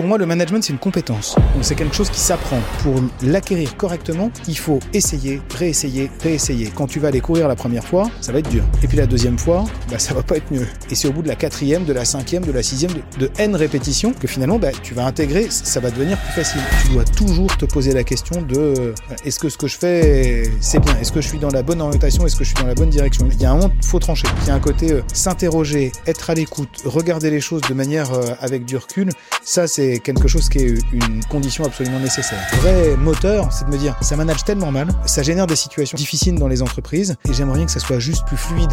Pour moi, le management, c'est une compétence. Donc, c'est quelque chose qui s'apprend. Pour l'acquérir correctement, il faut essayer, réessayer, réessayer. Quand tu vas aller courir la première fois, ça va être dur. Et puis la deuxième fois, bah, ça va pas être mieux. Et c'est au bout de la quatrième, de la cinquième, de la sixième, de, N répétitions que finalement, bah, tu vas intégrer, ça va devenir plus facile. Tu dois toujours te poser la question de euh, est-ce que ce que je fais, c'est bien? Est-ce que je suis dans la bonne orientation? Est-ce que je suis dans la bonne direction? Il y a un moment, faut trancher. Il y a un côté euh, s'interroger, être à l'écoute, regarder les choses de manière euh, avec du recul. Ça, c'est quelque chose qui est une condition absolument nécessaire. Le vrai moteur, c'est de me dire, ça manage tellement mal, ça génère des situations difficiles dans les entreprises, et j'aimerais bien que ça soit juste plus fluide.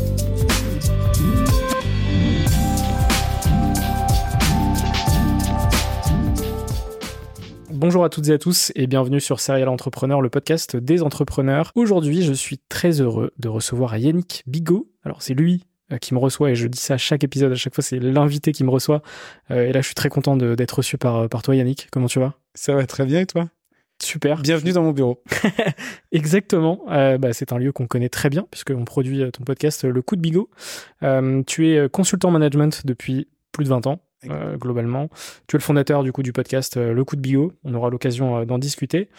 Bonjour à toutes et à tous et bienvenue sur Serial Entrepreneur, le podcast des entrepreneurs. Aujourd'hui, je suis très heureux de recevoir Yannick Bigot. Alors, c'est lui euh, qui me reçoit et je dis ça à chaque épisode, à chaque fois, c'est l'invité qui me reçoit. Euh, et là, je suis très content d'être reçu par, par toi, Yannick. Comment tu vas? Ça va très bien et toi? Super. Bienvenue dans mon bureau. Exactement. Euh, bah, c'est un lieu qu'on connaît très bien puisqu'on produit ton podcast Le Coup de Bigot. tu es consultant management depuis plus de 20 ans. Euh, globalement. Tu es le fondateur du coup du podcast euh, Le Coup de Bio. On aura l'occasion euh, d'en discuter.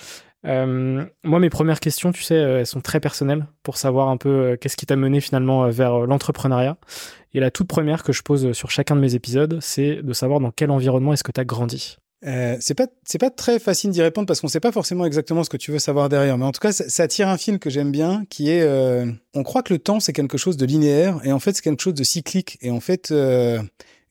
moi, mes premières questions, tu sais, elles sont très personnelles pour savoir un peu qu'est-ce qui t'a mené finalement vers l'entrepreneuriat. Et la toute première que je pose sur chacun de mes épisodes, c'est de savoir dans quel environnement est-ce que tu as grandi. Euh, c'est pas c'est pas très facile d'y répondre parce qu'on sait pas forcément exactement ce que tu veux savoir derrière mais en tout cas ça, ça tire un fil que j'aime bien qui est euh, on croit que le temps c'est quelque chose de linéaire et en fait c'est quelque chose de cyclique et en fait euh,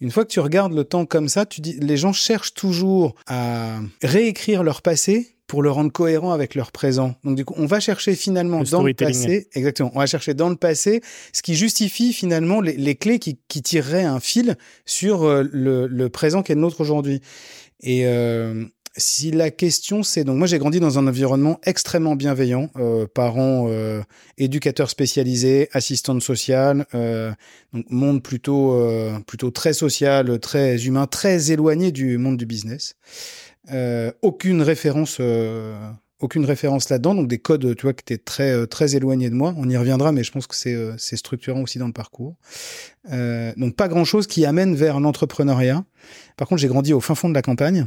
une fois que tu regardes le temps comme ça, tu dis, les gens cherchent toujours à réécrire leur passé pour le rendre cohérent avec leur présent. Donc du coup, on va chercher finalement dans le passé, exactement, on va chercher dans le passé ce qui justifie finalement les, les clés qui, qui, tireraient un fil sur euh, le, le présent qui est le nôtre aujourd'hui. Et, euh, si la question c'est donc moi j'ai grandi dans un environnement extrêmement bienveillant, euh, parents euh, éducateurs spécialisés, assistantes sociales, euh, donc monde plutôt euh, plutôt très social, très humain, très éloigné du monde du business. Euh, aucune référence euh, aucune référence là-dedans, donc des codes, tu vois, qui étaient très euh, très éloignés de moi. On y reviendra, mais je pense que c'est euh, c'est structurant aussi dans le parcours. Euh, donc pas grand-chose qui amène vers l'entrepreneuriat. Par contre, j'ai grandi au fin fond de la campagne,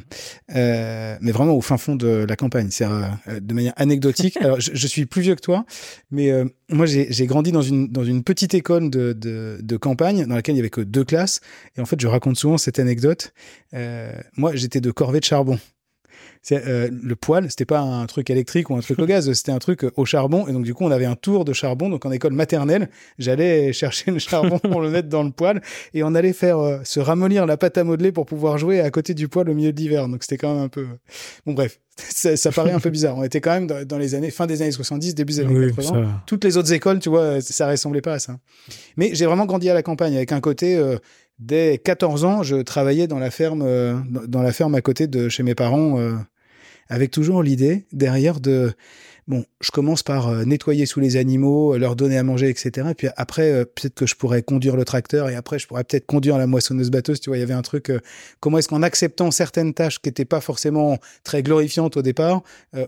euh, mais vraiment au fin fond de la campagne. C'est euh, de manière anecdotique. Alors, je, suis plus vieux que toi, mais euh, moi, j'ai grandi dans une dans une petite école de, de, de campagne dans laquelle il y avait que deux classes. Et en fait, je raconte souvent cette anecdote. moi, j'étais de corvée de charbon. Euh, le poêle, c'était pas un truc électrique ou un truc au gaz, c'était un truc au charbon. Et donc, du coup, on avait un tour de charbon. Donc, en école maternelle, j'allais chercher le charbon pour le mettre dans le poêle et on allait faire euh, se ramollir la pâte à modeler pour pouvoir jouer à côté du poêle au milieu de l'hiver. Donc, c'était quand même un peu. Bon, bref, ça, ça, paraît un peu bizarre. On était quand même dans, les années, fin des années 70, début des années 80. Toutes les autres écoles, tu vois, ça ressemblait pas à ça. Mais j'ai vraiment grandi à la campagne avec un côté. Euh, dès 14 ans, je travaillais dans la ferme, euh, dans la ferme à côté de chez mes parents, euh, avec toujours l'idée derrière de bon, je commence par euh, nettoyer sous les animaux, leur donner à manger, etc. Et puis après, peut-être que je pourrais conduire le tracteur et après, je pourrais peut-être conduire la moissonneuse batteuse. Tu vois, il y avait un truc. comment est-ce qu'en acceptant certaines tâches qui n'étaient pas forcément très glorifiantes au départ,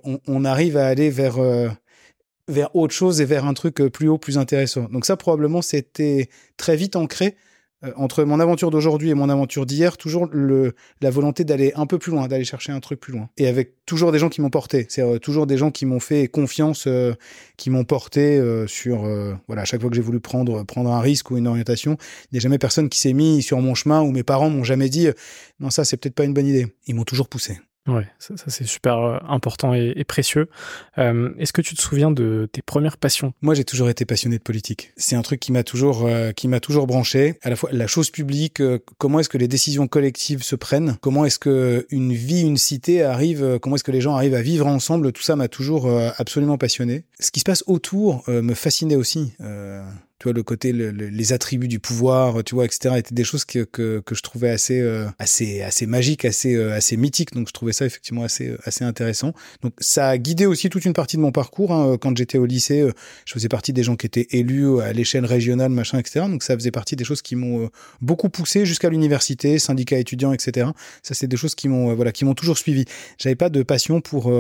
on, on, arrive à aller vers vers autre chose et vers un truc plus haut, plus intéressant. Donc ça, probablement, c'était très vite ancré euh, entre mon aventure d'aujourd'hui et mon aventure d'hier, toujours la volonté d'aller un peu plus loin, d'aller chercher un truc plus loin. Et avec toujours des gens qui m'ont porté. C'est euh, toujours des gens qui m'ont fait confiance, euh, qui m'ont porté sur, voilà, à chaque fois que j'ai voulu prendre, prendre un risque ou une orientation, il n'y a jamais personne qui s'est mis sur mon chemin ou mes parents m'ont jamais dit, non, ça, c'est peut-être pas une bonne idée. Ils m'ont toujours poussé. Ouais, ça, c'est super euh, important et, précieux. Euh, est-ce que tu te souviens de tes premières passions? Moi, j'ai toujours été passionné de politique. C'est un truc qui m'a toujours, euh, qui m'a toujours branché. À la fois la chose publique, comment est-ce que les décisions collectives se prennent, comment est-ce que une vie, une cité arrive, comment est-ce que les gens arrivent à vivre ensemble? Tout ça m'a toujours absolument passionné. Ce qui se passe autour me fascinait aussi le côté les attributs du pouvoir tu vois etc étaient des choses que, que, je trouvais assez euh, assez assez magiques assez euh, assez mythiques. Donc je trouvais ça effectivement assez euh, assez intéressant. Donc ça a guidé aussi toute une partie de mon parcours hein. quand j'étais au lycée je faisais partie des gens qui étaient élus à l'échelle régionale machin etc donc ça faisait partie des choses qui m'ont beaucoup poussé jusqu'à l'université syndicat étudiant etc ça c'est des choses qui m'ont voilà qui m'ont toujours suivi. J'avais pas de passion pour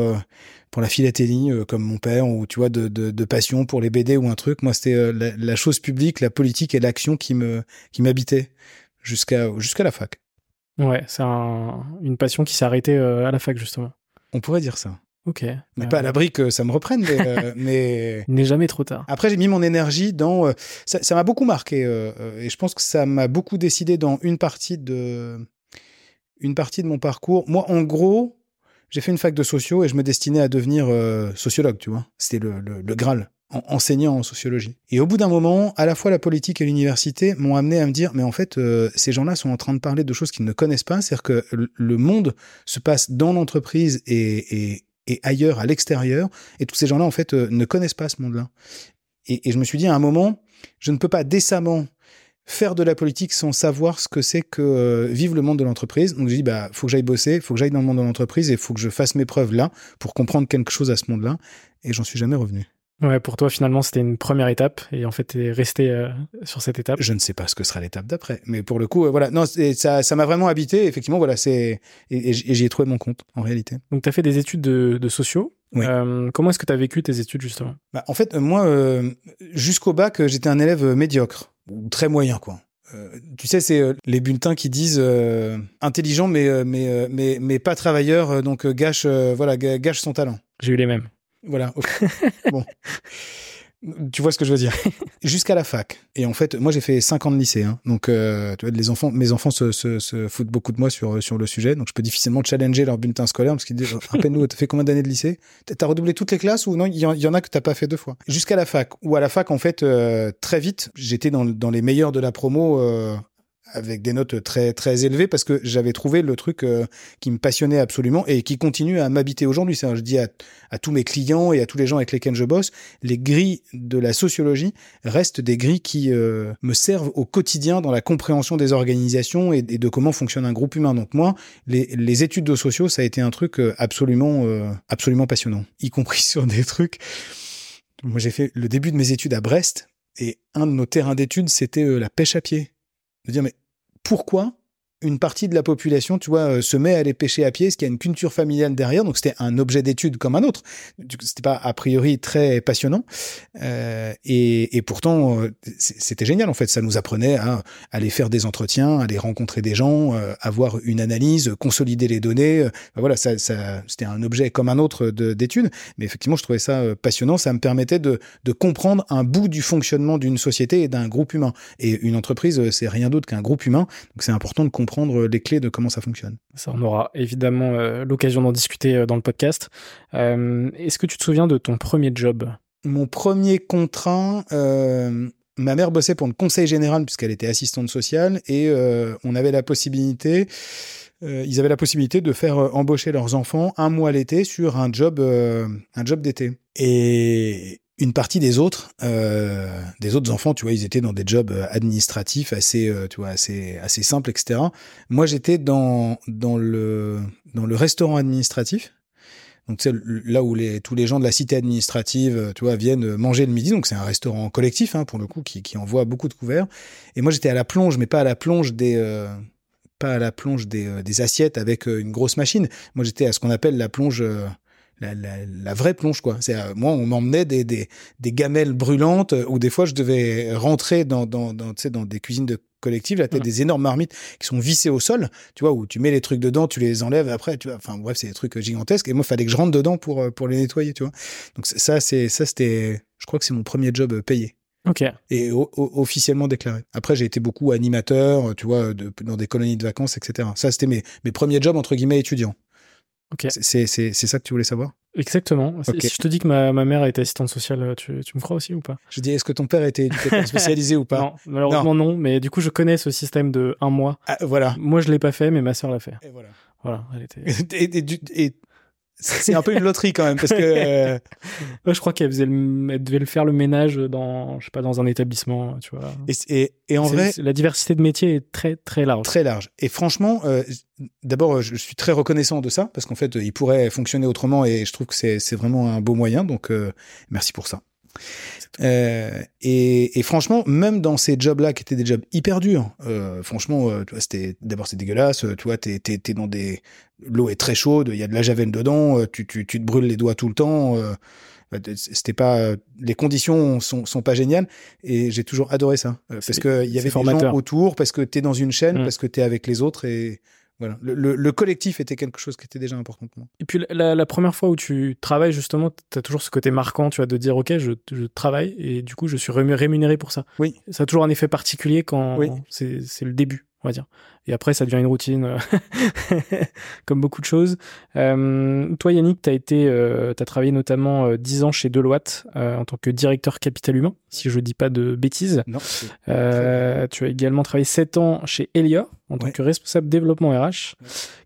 pour la philatélie euh, comme mon père ou tu vois de, de, de, passion pour les BD ou un truc. Moi, c'était euh, la, la, chose publique, la politique et l'action qui me qui m'habitait jusqu'à jusqu'à la fac. Ouais, c'est un, une passion qui s'est arrêtée euh, à la fac justement. On pourrait dire ça. Ok. Mais pas à l'abri que ça me reprenne, mais. mais... Il n'est jamais trop tard. Après, j'ai mis mon énergie dans. ça m'a beaucoup marqué et je pense que ça m'a beaucoup décidé dans une partie de une partie de mon parcours. Moi, en gros, j'ai fait une fac de sociaux et je me destinais à devenir euh, sociologue, tu vois. C'était le, Graal, enseignant en sociologie. Et au bout d'un moment, à la fois la politique et l'université m'ont amené à me dire, mais en fait, euh, ces gens-là sont en train de parler de choses qu'ils ne connaissent pas, c'est-à-dire que le monde se passe dans l'entreprise et, et, et, ailleurs, à l'extérieur, et tous ces gens-là, en fait, euh, ne connaissent pas ce monde-là. Et, et je me suis dit, à un moment, je ne peux pas décemment faire de la politique sans savoir ce que c'est que euh, vivre le monde de l'entreprise. Donc j'ai dit bah faut que j'aille bosser, faut que j'aille dans le monde de l'entreprise et faut que je fasse mes preuves là pour comprendre quelque chose à ce monde-là. Et j'en suis jamais revenu. Ouais, pour toi finalement c'était une première étape et en fait t'es resté euh, sur cette étape. Je ne sais pas ce que sera l'étape d'après, mais pour le coup euh, voilà non ça ça m'a vraiment habité effectivement voilà c'est et, et j'y ai trouvé mon compte en réalité. Donc tu as fait des études de, de sociaux. Oui. Euh, comment est-ce que tu as vécu tes études justement? Bah, En fait moi jusqu'au bac j'étais un élève médiocre ou très moyen quoi. Euh, tu sais, c'est euh, les bulletins qui disent euh, intelligent mais mais mais mais pas travailleur, donc gâche voilà gâche son talent. J'ai eu les mêmes. Voilà. bon. Tu vois ce que je veux dire Jusqu'à la fac. Et en fait, moi j'ai fait 5 ans de lycée, hein. donc euh, tu vois, les enfants, mes enfants se, foutent beaucoup de moi sur sur le sujet, donc je peux difficilement challenger leur bulletin scolaire parce qu'ils disent rappelle-nous, t'as fait combien d'années de lycée? T'as redoublé toutes les classes ou non? Il y, en a que t'as pas fait deux fois. Jusqu'à la fac. Ou à la fac, en fait, euh, très vite, j'étais dans, dans les meilleurs de la promo euh, avec des notes très très élevées parce que j'avais trouvé le truc euh, qui me passionnait absolument et qui continue à m'habiter aujourd'hui. Je dis à, tous mes clients et à tous les gens avec lesquels je bosse, les grilles de la sociologie restent des grilles qui euh, me servent au quotidien dans la compréhension des organisations et, de comment fonctionne un groupe humain. Donc moi, les, les études de sociaux, ça a été un truc euh, absolument absolument passionnant, y compris sur des trucs. Moi, j'ai fait le début de mes études à Brest et un de nos terrains d'études, c'était la pêche à pied de dire mais pourquoi une partie de la population, tu vois, euh, se met à aller pêcher à pied, ce qui a une culture familiale derrière. Donc c'était un objet d'étude comme un autre. C'était pas a priori très passionnant, euh, et, pourtant euh, c'était génial en fait. Ça nous apprenait à aller faire des entretiens, aller rencontrer des gens, avoir une analyse, consolider les données. Ben voilà, ça c'était un objet comme un autre d'étude. Mais effectivement, je trouvais ça passionnant. Ça me permettait de, de comprendre un bout du fonctionnement d'une société et d'un groupe humain. Et une entreprise, c'est rien d'autre qu'un groupe humain. Donc c'est important de comprendre comprendre les clés de comment ça fonctionne. Ça, on aura évidemment l'occasion d'en discuter dans le podcast. Est-ce que tu te souviens de ton premier job? Mon premier contrat, ma mère bossait pour le conseil général puisqu'elle était assistante sociale et on avait la possibilité euh, ils avaient la possibilité de faire euh, embaucher leurs enfants un mois l'été sur un job, euh, un job d'été. Et une partie des autres, des autres enfants, tu vois, ils étaient dans des jobs administratifs assez, tu vois, assez, assez simples, etc. Moi, j'étais dans dans le dans le restaurant administratif. Donc c'est là où les, tous les gens de la cité administrative, tu vois, viennent manger le midi. Donc c'est un restaurant collectif, hein, pour le coup, qui, qui envoie beaucoup de couverts. Et moi j'étais à la plonge, mais pas à la plonge des, pas à la plonge des, euh, des assiettes avec euh, une grosse machine. Moi, j'étais à ce qu'on appelle la plonge, euh, la, la, la, vraie plonge, quoi. C'est moi, on m'emmenait des, des, des, gamelles brûlantes où des fois je devais rentrer dans, dans, dans, dans des cuisines de collectives, là, t'as des énormes marmites qui sont vissées au sol, tu vois, où tu mets les trucs dedans, tu les enlèves après, tu vois. Enfin, bref, c'est des trucs gigantesques. Et moi, il fallait que je rentre dedans pour, pour les nettoyer, tu vois. Donc, ça, c'est, ça, c'était, je crois que c'est mon premier job payé. Ok. Et officiellement déclaré. Après, j'ai été beaucoup animateur, tu vois, dans des colonies de vacances, etc. Ça, c'était mes, mes premiers jobs, entre guillemets, étudiants. Ok. C'est ça que tu voulais savoir? Exactement. Si je te dis que ma, ma mère était assistante sociale, tu, tu, me crois aussi ou pas? Je dis, est-ce que ton père était éducateur spécialisé ou pas? Non, malheureusement non. mais du coup, je connais ce système de un mois. Ah, voilà. Moi, je l'ai pas fait, mais ma sœur l'a fait. Et voilà. Voilà, elle était. et, et, c'est un peu une loterie quand même parce que euh... je crois qu'elle faisait elle devait le faire le ménage dans je sais pas dans un établissement tu vois. Et, et, en vrai la diversité de métiers est très très large. Très large. Et franchement euh, d'abord je suis très reconnaissant de ça parce qu'en fait il pourrait fonctionner autrement et je trouve que c'est vraiment un beau moyen donc euh, merci pour ça euh, et, et, franchement, même dans ces jobs-là qui étaient des jobs hyper durs, euh, franchement, euh, c'était d'abord c'est dégueulasse. Tu vois, t'es es, dans des l'eau est très chaude, il y a de la javel dedans, tu, tu, tu te brûles les doigts tout le temps. Bah, c'était pas les conditions sont, sont pas géniales et j'ai toujours adoré ça parce que il y avait des gens autour parce que t'es dans une chaîne mmh. parce que t'es avec les autres et voilà, le, collectif était quelque chose qui était déjà important pour moi. Et puis la, première fois où tu travailles, justement, tu as toujours ce côté marquant, tu vois, de dire, OK, je, je, travaille et du coup, je suis rémunéré pour ça. Oui. Ça a toujours un effet particulier quand c'est le début on va dire. Et après, ça devient une routine, euh, comme beaucoup de choses. Euh, toi, Yannick, tu as été, euh, as travaillé notamment euh, 10 ans chez Deloitte en tant que directeur capital humain, si je dis pas de bêtises. Non. tu as également travaillé 7 ans chez Elia en tant que responsable développement RH.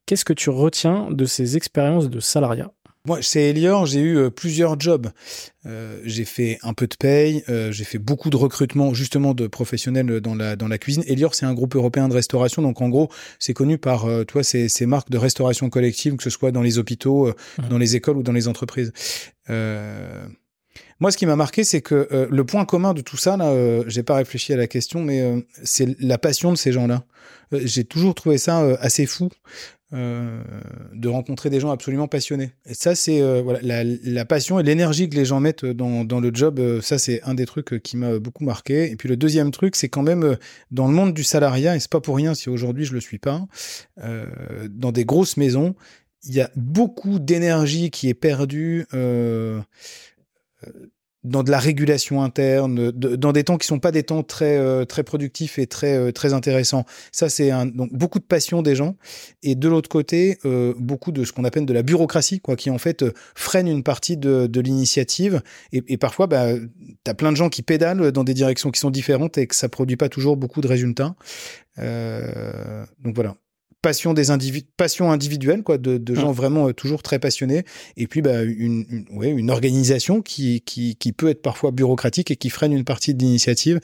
Qu'est-ce que tu retiens de ces expériences de salariat? Moi, chez Elior, j'ai eu euh, plusieurs jobs. Euh, j'ai fait un peu de paye, euh, j'ai fait beaucoup de recrutement justement de professionnels dans la dans la cuisine. Elior, c'est un groupe européen de restauration, donc en gros, c'est connu par, euh, toi, ces, ces marques de restauration collective, que ce soit dans les hôpitaux, mmh. dans les écoles ou dans les entreprises. moi, ce qui m'a marqué, c'est que le point commun de tout ça, là, j'ai pas réfléchi à la question, mais c'est la passion de ces gens-là. j'ai toujours trouvé ça assez fou. Euh, de rencontrer des gens absolument passionnés. Et ça, c'est euh, voilà, la, la, passion et l'énergie que les gens mettent dans, dans le job. Euh, ça, c'est un des trucs qui m'a beaucoup marqué. Et puis le deuxième truc, c'est quand même dans le monde du salariat, et c'est pas pour rien si aujourd'hui je le suis pas, dans des grosses maisons, il y a beaucoup d'énergie qui est perdue dans de la régulation interne, dans des temps qui sont pas des temps très euh, très productifs et très euh, très intéressants. Ça c'est un, donc beaucoup de passion des gens et de l'autre côté euh, beaucoup de ce qu'on appelle de la bureaucratie quoi, qui en fait freine une partie de, de l'initiative et, et, parfois bah t'as plein de gens qui pédalent dans des directions qui sont différentes et que ça produit pas toujours beaucoup de résultats. donc voilà passion des individus, passion individuelle, quoi, de, de gens mmh. vraiment euh, toujours très passionnés, et puis bah, une, une, ouais, une organisation qui, qui, qui peut être parfois bureaucratique et qui freine une partie de l'initiative.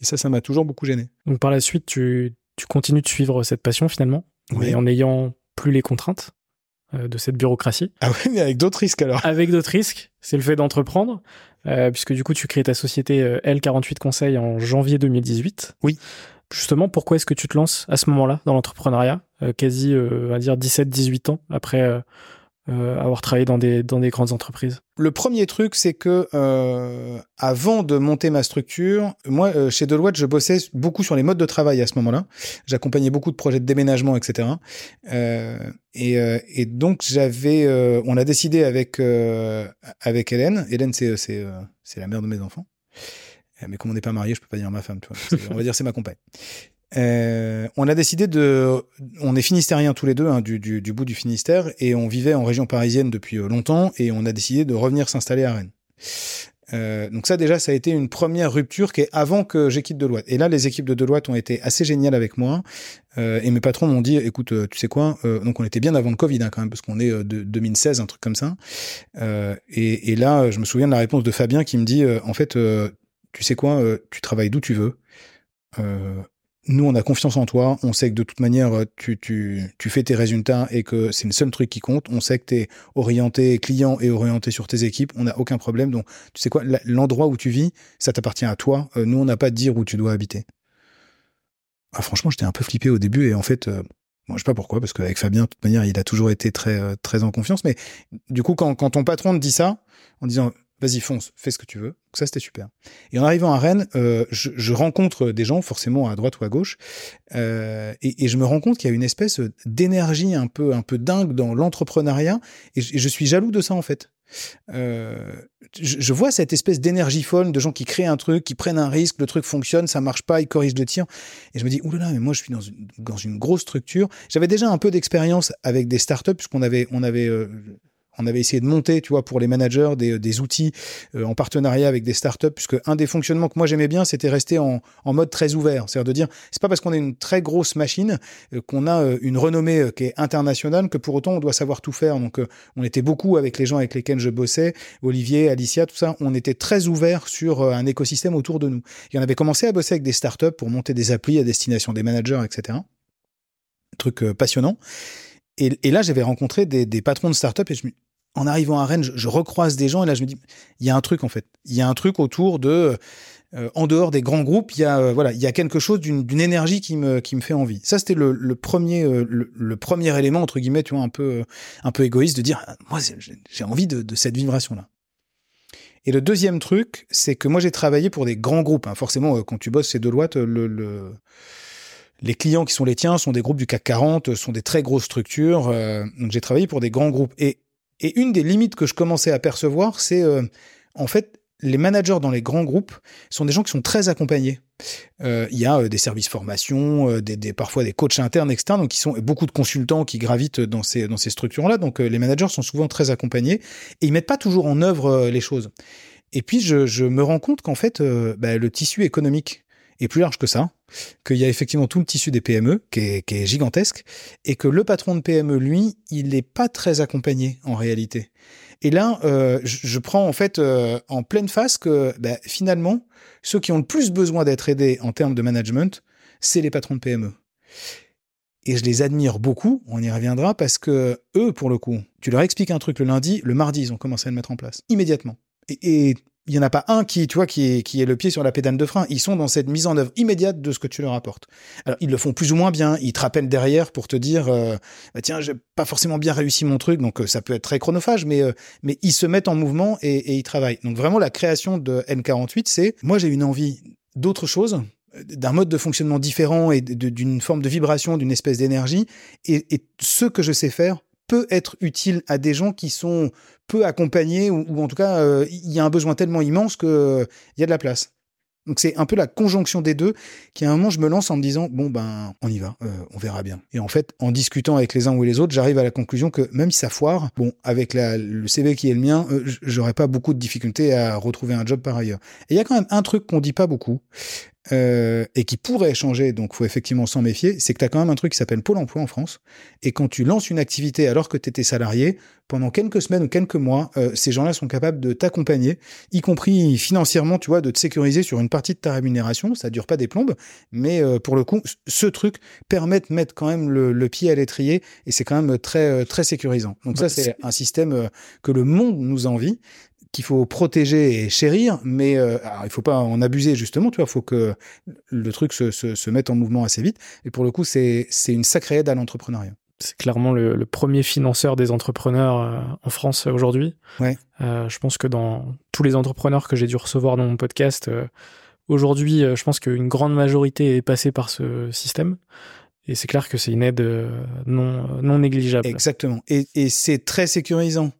Et ça, ça m'a toujours beaucoup gêné. Donc par la suite, tu, tu continues de suivre cette passion finalement, mais en n'ayant plus les contraintes euh, de cette bureaucratie. Ah oui, mais avec d'autres risques alors. Avec d'autres risques, c'est le fait d'entreprendre, euh, puisque du coup tu crées ta société euh, L48 Conseil en janvier 2018. Oui. Justement, pourquoi est-ce que tu te lances à ce moment-là dans l'entrepreneuriat, quasi, euh, on dire 17-18 ans après euh, avoir travaillé dans des, dans des grandes entreprises Le premier truc, c'est que avant de monter ma structure, moi, chez Deloitte, je bossais beaucoup sur les modes de travail à ce moment-là. J'accompagnais beaucoup de projets de déménagement, etc. Et, donc, j'avais, on a décidé avec avec Hélène. Hélène, c'est c'est c'est la mère de mes enfants. Mais comme on n'est pas marié, je peux pas dire ma femme, tu. On va dire c'est ma compagne. Euh, on a décidé de, on est finistériens tous les deux hein, du, du, du, bout du Finistère et on vivait en région parisienne depuis euh, longtemps et on a décidé de revenir s'installer à Rennes. Euh, donc ça déjà, ça a été une première rupture qui est avant que j'ai quitté Deloitte. Et là, les équipes de Deloitte ont été assez géniales avec moi. Euh, et mes patrons m'ont dit, écoute, euh, tu sais quoi euh, Donc on était bien avant le Covid hein, quand même, parce qu'on est de 2016, un truc comme ça. Et, et, là, je me souviens de la réponse de Fabien qui me dit, en fait, tu sais quoi Tu travailles d'où tu veux nous, on a confiance en toi. On sait que de toute manière, tu, tu, fais tes résultats et que c'est le seul truc qui compte. On sait que tu es orienté client et orienté sur tes équipes. On n'a aucun problème. Donc, tu sais quoi, l'endroit où tu vis, ça t'appartient à toi. Euh, nous, on n'a pas à dire où tu dois habiter. Ah, franchement, j'étais un peu flippé au début et en fait, euh, je sais pas pourquoi, parce qu'avec Fabien, de toute manière, il a toujours été très, euh, très en confiance. Mais du coup, quand, quand ton patron te dit ça, en disant vas-y fonce, fais ce que tu veux. Ça c'était super. Et en arrivant à Rennes, euh, je, rencontre des gens forcément à droite ou à gauche, euh, et, je me rends compte qu'il y a une espèce d'énergie un peu un peu dingue dans l'entrepreneuriat, et, je, suis jaloux de ça en fait. Euh, je, vois cette espèce d'énergie folle de gens qui créent un truc, qui prennent un risque, le truc fonctionne, ça marche pas, ils corrigent le tir, et je me dis oulala, mais moi je suis dans une, dans une grosse structure. J'avais déjà un peu d'expérience avec des startups puisqu'on avait on avait on avait essayé de monter, tu vois, pour les managers, des, outils euh, en partenariat avec des startups, puisque un des fonctionnements que moi j'aimais bien, c'était rester en, mode très ouvert. C'est-à-dire de dire, c'est pas parce qu'on est une très grosse machine euh, qu'on a euh, une renommée qui est internationale que pour autant on doit savoir tout faire. Donc, on était beaucoup avec les gens avec lesquels je bossais, Olivier, Alicia, tout ça. On était très ouvert sur un écosystème autour de nous. Et on avait commencé à bosser avec des startups pour monter des applis à destination des managers, etc. truc passionnant. Et, là, j'avais rencontré des, des, patrons de startups et je me en arrivant à Rennes, je, recroise des gens et là je me dis, il y a un truc en fait. Il y a un truc autour de, euh, en dehors des grands groupes, il y a euh, voilà, il y a quelque chose d'une énergie qui me qui me fait envie. Ça c'était le, le, premier euh, le, premier élément entre guillemets, tu vois, un peu un peu égoïste de dire, moi j'ai envie de, de cette vibration là. Et le deuxième truc, c'est que moi j'ai travaillé pour des grands groupes. Hein. Forcément, quand tu bosses chez Deloitte, le, le les clients qui sont les tiens sont des groupes du CAC 40, sont des très grosses structures. donc j'ai travaillé pour des grands groupes. Et et une des limites que je commençais à percevoir, c'est euh, en fait les managers dans les grands groupes sont des gens qui sont très accompagnés. Euh, il y a euh, des services formation, des, parfois des coachs internes, externes, donc qui sont beaucoup de consultants qui gravitent dans ces, dans ces structures-là. Donc les managers sont souvent très accompagnés et ils mettent pas toujours en œuvre les choses. Et puis je, me rends compte qu'en fait, bah, le tissu économique est plus large que ça, qu'il y a effectivement tout le tissu des PME qui est, gigantesque, et que le patron de PME, lui, il n'est pas très accompagné en réalité. Et là, euh, je, prends en fait euh, en pleine face que bah, finalement, ceux qui ont le plus besoin d'être aidés en termes de management, c'est les patrons de PME. Et je les admire beaucoup, on y reviendra, parce que eux, pour le coup, tu leur expliques un truc le lundi, le mardi, ils ont commencé à le mettre en place, immédiatement. Et, et il y en a pas un qui, tu vois, qui est, qui est le pied sur la pédale de frein. Ils sont dans cette mise en œuvre immédiate de ce que tu leur apportes. Alors, ils le font plus ou moins bien. Ils te rappellent derrière pour te dire, euh, bah, tiens, j'ai pas forcément bien réussi mon truc, donc euh, ça peut être très chronophage, mais, euh, mais ils se mettent en mouvement et, ils travaillent. Donc vraiment, la création de N48, c'est, moi, j'ai une envie d'autre chose, d'un mode de fonctionnement différent et d'une forme de vibration, d'une espèce d'énergie. Et ce que je sais faire peut être utile à des gens qui sont peu accompagnés ou, en tout cas euh, il y a un besoin tellement immense que euh, il y a de la place. Donc c'est un peu la conjonction des deux qui à un moment je me lance en me disant bon ben on y va, euh, on verra bien. Et en fait en discutant avec les uns ou les autres, j'arrive à la conclusion que même si ça foire, bon avec la, le CV qui est le mien, j'aurais pas beaucoup de difficultés à retrouver un job par ailleurs. Et il y a quand même un truc qu'on dit pas beaucoup, euh, et qui pourrait changer, donc faut effectivement s'en méfier, c'est que tu as quand même un truc qui s'appelle Pôle emploi en France. Et quand tu lances une activité alors que tu étais salarié, pendant quelques semaines ou quelques mois, euh, ces gens-là sont capables de t'accompagner, y compris financièrement, tu vois, de te sécuriser sur une partie de ta rémunération. Ça dure pas des plombes, mais euh, pour le coup, ce truc permet de mettre quand même le, pied à l'étrier et c'est quand même très, très sécurisant. Donc ça, bah, c'est un système que le monde nous envie qu'il faut protéger et chérir, mais euh, alors, il faut pas en abuser justement, tu vois, il faut que le truc se, se, se, mette en mouvement assez vite. Et pour le coup, c'est une sacrée aide à l'entrepreneuriat. C'est clairement le, le, premier financeur des entrepreneurs euh, en France aujourd'hui. Ouais. Euh, je pense que dans tous les entrepreneurs que j'ai dû recevoir dans mon podcast, euh, aujourd'hui, je pense qu'une grande majorité est passée par ce système. Et c'est clair que c'est une aide non, non négligeable. Exactement. Et, et c'est très sécurisant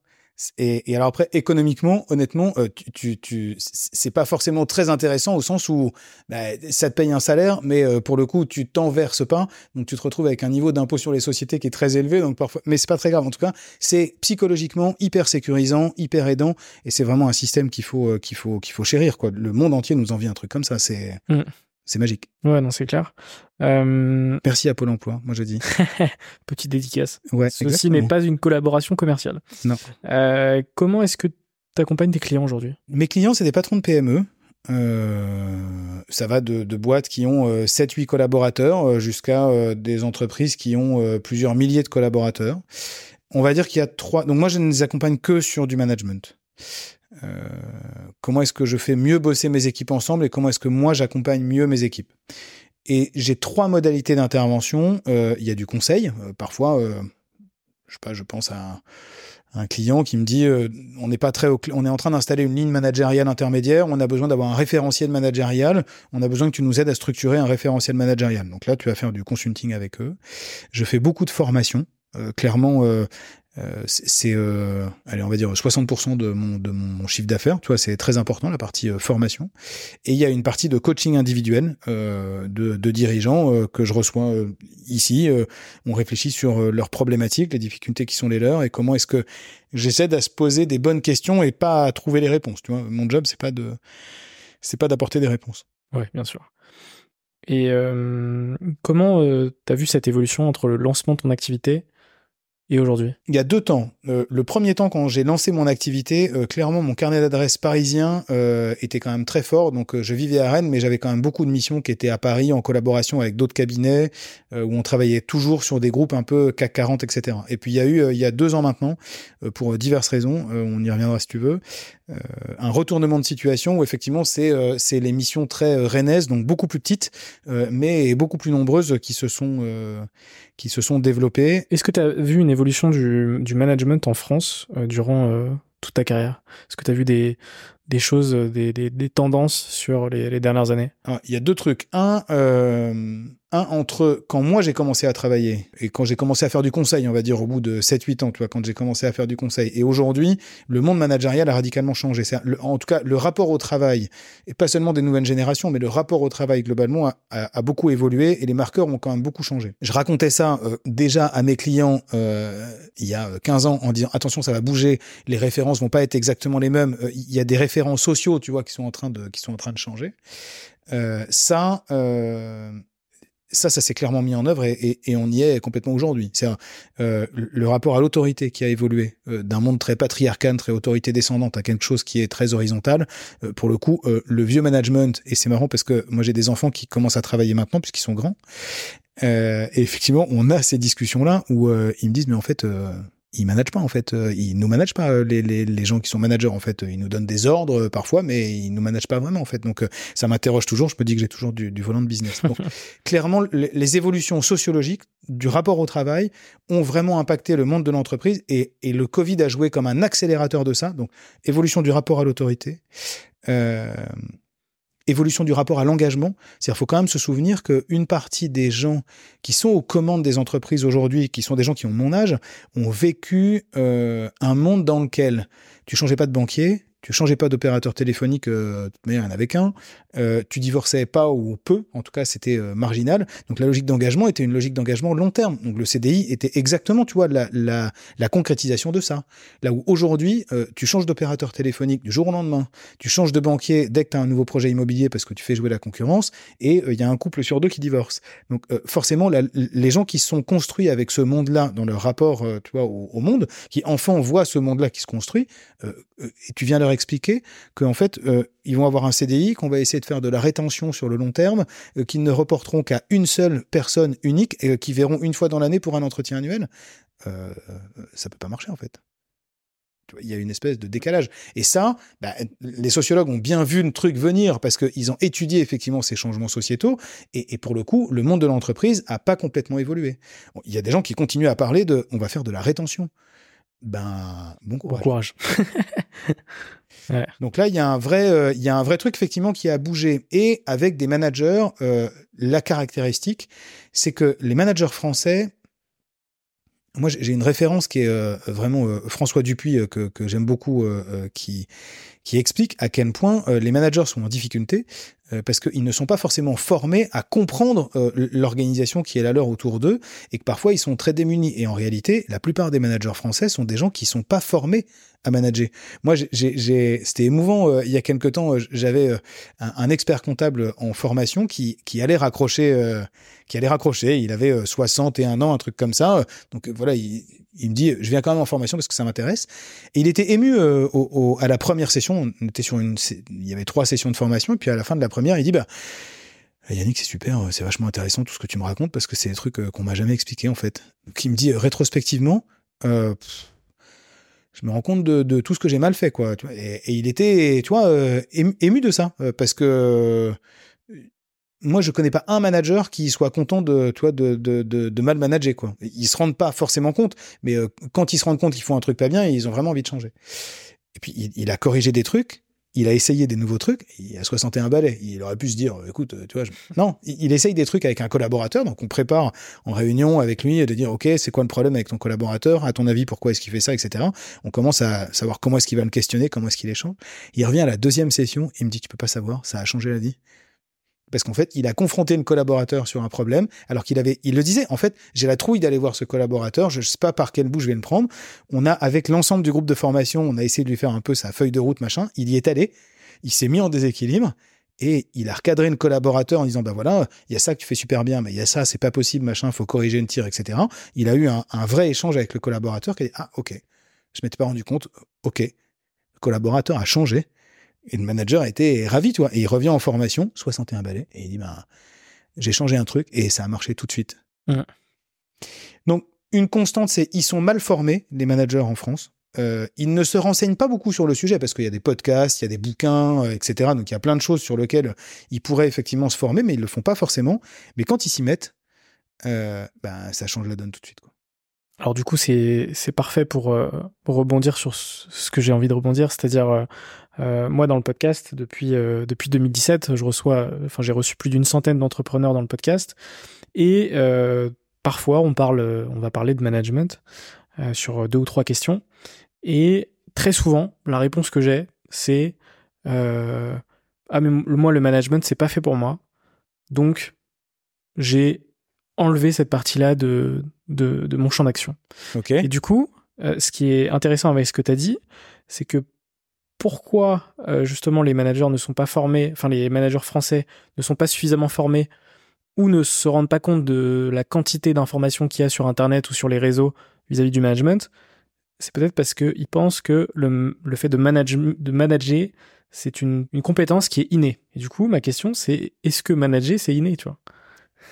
Et, et, alors après, économiquement, honnêtement, euh, tu, tu, tu c'est pas forcément très intéressant au sens où bah, ça te paye un salaire, mais euh, pour le coup, tu t'en verses pas, donc tu te retrouves avec un niveau d'impôt sur les sociétés qui est très élevé. Donc parfois, mais c'est pas très grave. En tout cas, c'est psychologiquement hyper sécurisant, hyper aidant, et c'est vraiment un système qu'il faut euh, qu'il faut qu'il faut chérir. Quoi. Le monde entier nous envie un truc comme ça. C'est mm. C'est magique. Ouais, non, c'est clair. Euh... Merci à Pôle Emploi, moi je dis. Petite dédicace. Ouais, Ceci n'est pas une collaboration commerciale. Non. Euh, comment est-ce que tu accompagnes tes clients aujourd'hui? Mes clients, c'est des patrons de PME. Euh, ça va de, de, boîtes qui ont 7-8 euh, collaborateurs jusqu'à des entreprises qui ont plusieurs milliers de collaborateurs. On va dire qu'il y a trois. Donc moi, je ne les accompagne que sur du management. Comment est-ce que je fais mieux bosser mes équipes ensemble et comment est-ce que moi j'accompagne mieux mes équipes? Et j'ai trois modalités d'intervention. Euh, il y a du conseil. Euh, parfois, euh, je sais pas, je pense à un, client qui me dit on n'est pas très on est en train d'installer une ligne managériale intermédiaire, on a besoin d'avoir un référentiel managérial, on a besoin que tu nous aides à structurer un référentiel managérial. Donc là, tu vas faire du consulting avec eux. Je fais beaucoup de formation. Clairement, euh, c'est, euh, allez, on va dire 60% de mon, de mon chiffre d'affaires. Tu vois, c'est très important la partie euh, formation. Et il y a une partie de coaching individuel de, de, dirigeants que je reçois ici. on réfléchit sur leurs problématiques, les difficultés qui sont les leurs, et comment est-ce que j'essaie à se poser des bonnes questions et pas à trouver les réponses. Tu vois, mon job c'est pas de, c'est pas d'apporter des réponses. Ouais, bien sûr. Et comment tu as vu cette évolution entre le lancement de ton activité et aujourd'hui? Il y a deux temps. Euh, le premier temps, quand j'ai lancé mon activité, euh, clairement, mon carnet d'adresses parisien euh, était quand même très fort. Donc, je vivais à Rennes, mais j'avais quand même beaucoup de missions qui étaient à Paris en collaboration avec d'autres cabinets où on travaillait toujours sur des groupes un peu CAC 40, etc. Et puis, il y a eu, il y a deux ans maintenant, pour diverses raisons, on y reviendra si tu veux, un retournement de situation où effectivement, c'est c'est les missions très rennaises, donc beaucoup plus petites, mais beaucoup plus nombreuses qui se sont qui se sont développées. Est-ce que tu as vu une évolution du, du management en France euh, durant euh, toute ta carrière? Est-ce que tu as vu des, des choses, des, des, des tendances sur les, les dernières années? Ah, Il y a deux trucs. Un, euh, un entre quand moi j'ai commencé à travailler et quand j'ai commencé à faire du conseil, on va dire au bout de 7-8 ans, tu vois, quand j'ai commencé à faire du conseil, et aujourd'hui, le monde managérial a radicalement changé. En tout cas, le rapport au travail, et pas seulement des nouvelles générations, mais le rapport au travail globalement a, a, beaucoup évolué et les marqueurs ont quand même beaucoup changé. Je racontais ça euh, déjà à mes clients euh, il y a 15 ans en disant attention, ça va bouger, les références vont pas être exactement les mêmes. Euh, il y a des référents sociaux, tu vois, qui sont en train de, qui sont en train de changer. Euh, ça, euh, ça, ça s'est clairement mis en œuvre et, on y est complètement aujourd'hui. C'est euh, le rapport à l'autorité qui a évolué euh, d'un monde très patriarcal, très autorité descendante à quelque chose qui est très horizontal. Euh, pour le coup, le vieux management, et c'est marrant parce que moi j'ai des enfants qui commencent à travailler maintenant puisqu'ils sont grands. et effectivement, on a ces discussions-là où ils me disent, mais en fait ils managent pas en fait. Euh, ils nous managent pas euh, les, les, les, gens qui sont managers en fait. Ils nous donnent des ordres euh, parfois, mais ils nous managent pas vraiment en fait. Donc ça m'interroge toujours. Je me dis que j'ai toujours du, du, volant de business. Donc clairement, les, les, évolutions sociologiques du rapport au travail ont vraiment impacté le monde de l'entreprise et, et, le Covid a joué comme un accélérateur de ça. Donc évolution du rapport à l'autorité. Euh, évolution du rapport à l'engagement. C'est-à-dire faut quand même se souvenir qu'une partie des gens qui sont aux commandes des entreprises aujourd'hui, qui sont des gens qui ont mon âge, ont vécu euh, un monde dans lequel tu changeais pas de banquier, tu changeais pas d'opérateur téléphonique, euh, mais un avec un, euh, tu divorçais pas ou peu, en tout cas c'était euh, marginal. Donc la logique d'engagement était une logique d'engagement long terme. Donc le CDI était exactement, tu vois, la, concrétisation de ça. Là où aujourd'hui, euh, tu changes d'opérateur téléphonique du jour au lendemain, tu changes de banquier dès que tu as un nouveau projet immobilier parce que tu fais jouer la concurrence, et il y a un couple sur deux qui divorce. Donc forcément, les gens qui sont construits avec ce monde-là dans leur rapport, tu vois, au, au, monde, qui enfant voient ce monde-là qui se construit, et tu viens leur expliquer qu'en fait, euh, ils vont avoir un CDI, qu'on va essayer de faire de la rétention sur le long terme, euh, qu'ils ne reporteront qu'à une seule personne unique et euh, qui verront une fois dans l'année pour un entretien annuel. Euh, ça peut pas marcher en fait. Il y a une espèce de décalage. Et ça, bah, les sociologues ont bien vu le truc venir parce qu'ils ont étudié effectivement ces changements sociétaux. Et, et pour le coup, le monde de l'entreprise a pas complètement évolué. Bon, il y a des gens qui continuent à parler de on va faire de la rétention ben bon courage. Donc là, il y a un vrai, euh, il y a un vrai truc effectivement qui a bougé. Et avec des managers, euh, la caractéristique, c'est que les managers français, moi, j'ai une référence qui est euh, vraiment François Dupuis, que, que j'aime beaucoup, qui, qui explique à quel point les managers sont en difficulté parce qu'ils ne sont pas forcément formés à comprendre l'organisation qui est la leur autour d'eux et que parfois ils sont très démunis. Et en réalité, la plupart des managers français sont des gens qui sont pas formés à manager. Moi, c'était émouvant. il y a quelque temps, j'avais un, un, expert comptable en formation qui, qui allait raccrocher qui allait raccrocher. Il avait 61 ans, un truc comme ça. Donc voilà, il, il, me dit, je viens quand même en formation parce que ça m'intéresse. Et il était ému euh, à la première session. Il y avait trois sessions de formation. Et puis à la fin de la première, il dit, bah, Yannick, c'est super, c'est vachement intéressant tout ce que tu me racontes parce que c'est des trucs euh, qu'on m'a jamais expliqué en fait. Qui me dit rétrospectivement, euh, je me rends compte de, tout ce que j'ai mal fait et, il était, tu vois, ému de ça parce que moi, je connais pas un manager qui soit content de, toi, de, de, de, mal manager, quoi. Ils se rendent pas forcément compte, mais euh, quand ils se rendent compte qu'ils font un truc pas bien, ils ont vraiment envie de changer. Et puis, il, a corrigé des trucs, il a essayé des nouveaux trucs, il a 61 balais. Il aurait pu se dire, écoute, tu vois, non, il, essaye des trucs avec un collaborateur, donc on prépare en réunion avec lui de dire, ok, c'est quoi le problème avec ton collaborateur? À ton avis, pourquoi est-ce qu'il fait ça, etc. On commence à savoir comment est-ce qu'il va le questionner, comment est-ce qu'il échange. Il revient à la deuxième session, il me dit, tu peux pas savoir, ça a changé la vie parce qu'en fait, il a confronté une collaborateur sur un problème, alors qu'il avait, il le disait, en fait, j'ai la trouille d'aller voir ce collaborateur, je ne sais pas par quel bout je vais le prendre. On a, avec l'ensemble du groupe de formation, on a essayé de lui faire un peu sa feuille de route, machin. Il y est allé, il s'est mis en déséquilibre, et il a recadré une collaborateur en disant, bah voilà, il y a ça que tu fais super bien, mais il y a ça, c'est pas possible, machin, faut corriger une tire, etc. Il a eu un, vrai échange avec le collaborateur qui a dit, ah, ok. Je m'étais pas rendu compte, ok. Le collaborateur a changé et le manager était ravi, tu vois. Et il revient en formation, 61 balais, et il dit, bah, j'ai changé un truc et ça a marché tout de suite. Donc, une constante, c'est ils sont mal formés, les managers en France. Euh, ils ne se renseignent pas beaucoup sur le sujet parce qu'il y a des podcasts, il y a des bouquins, euh, etc. Donc il y a plein de choses sur lesquelles ils pourraient effectivement se former, mais ils le font pas forcément. Mais quand ils s'y mettent, euh, ben, ça change la donne tout de suite. Quoi. Alors du coup, c'est parfait pour, pour rebondir sur ce que j'ai envie de rebondir, c'est-à-dire euh, moi, dans le podcast, depuis, euh, depuis 2017, je reçois, enfin, j'ai reçu plus d'une centaine d'entrepreneurs dans le podcast. Et euh, parfois, on, parle, on va parler de management sur deux ou trois questions. Et très souvent, la réponse que j'ai, c'est Ah, mais moi, le management, c'est pas fait pour moi. Donc, j'ai enlevé cette partie-là de, de, de, mon champ d'action. Et du coup, ce qui est intéressant avec ce que tu as dit, c'est que pourquoi euh, justement les managers ne sont pas formés, enfin les managers français ne sont pas suffisamment formés ou ne se rendent pas compte de la quantité d'informations qu'il y a sur Internet ou sur les réseaux vis-à-vis du management, c'est peut-être parce qu'ils pensent que le, fait de, de manager, c'est une, compétence qui est innée. Et du coup, ma question, c'est est-ce que manager, c'est inné, tu vois?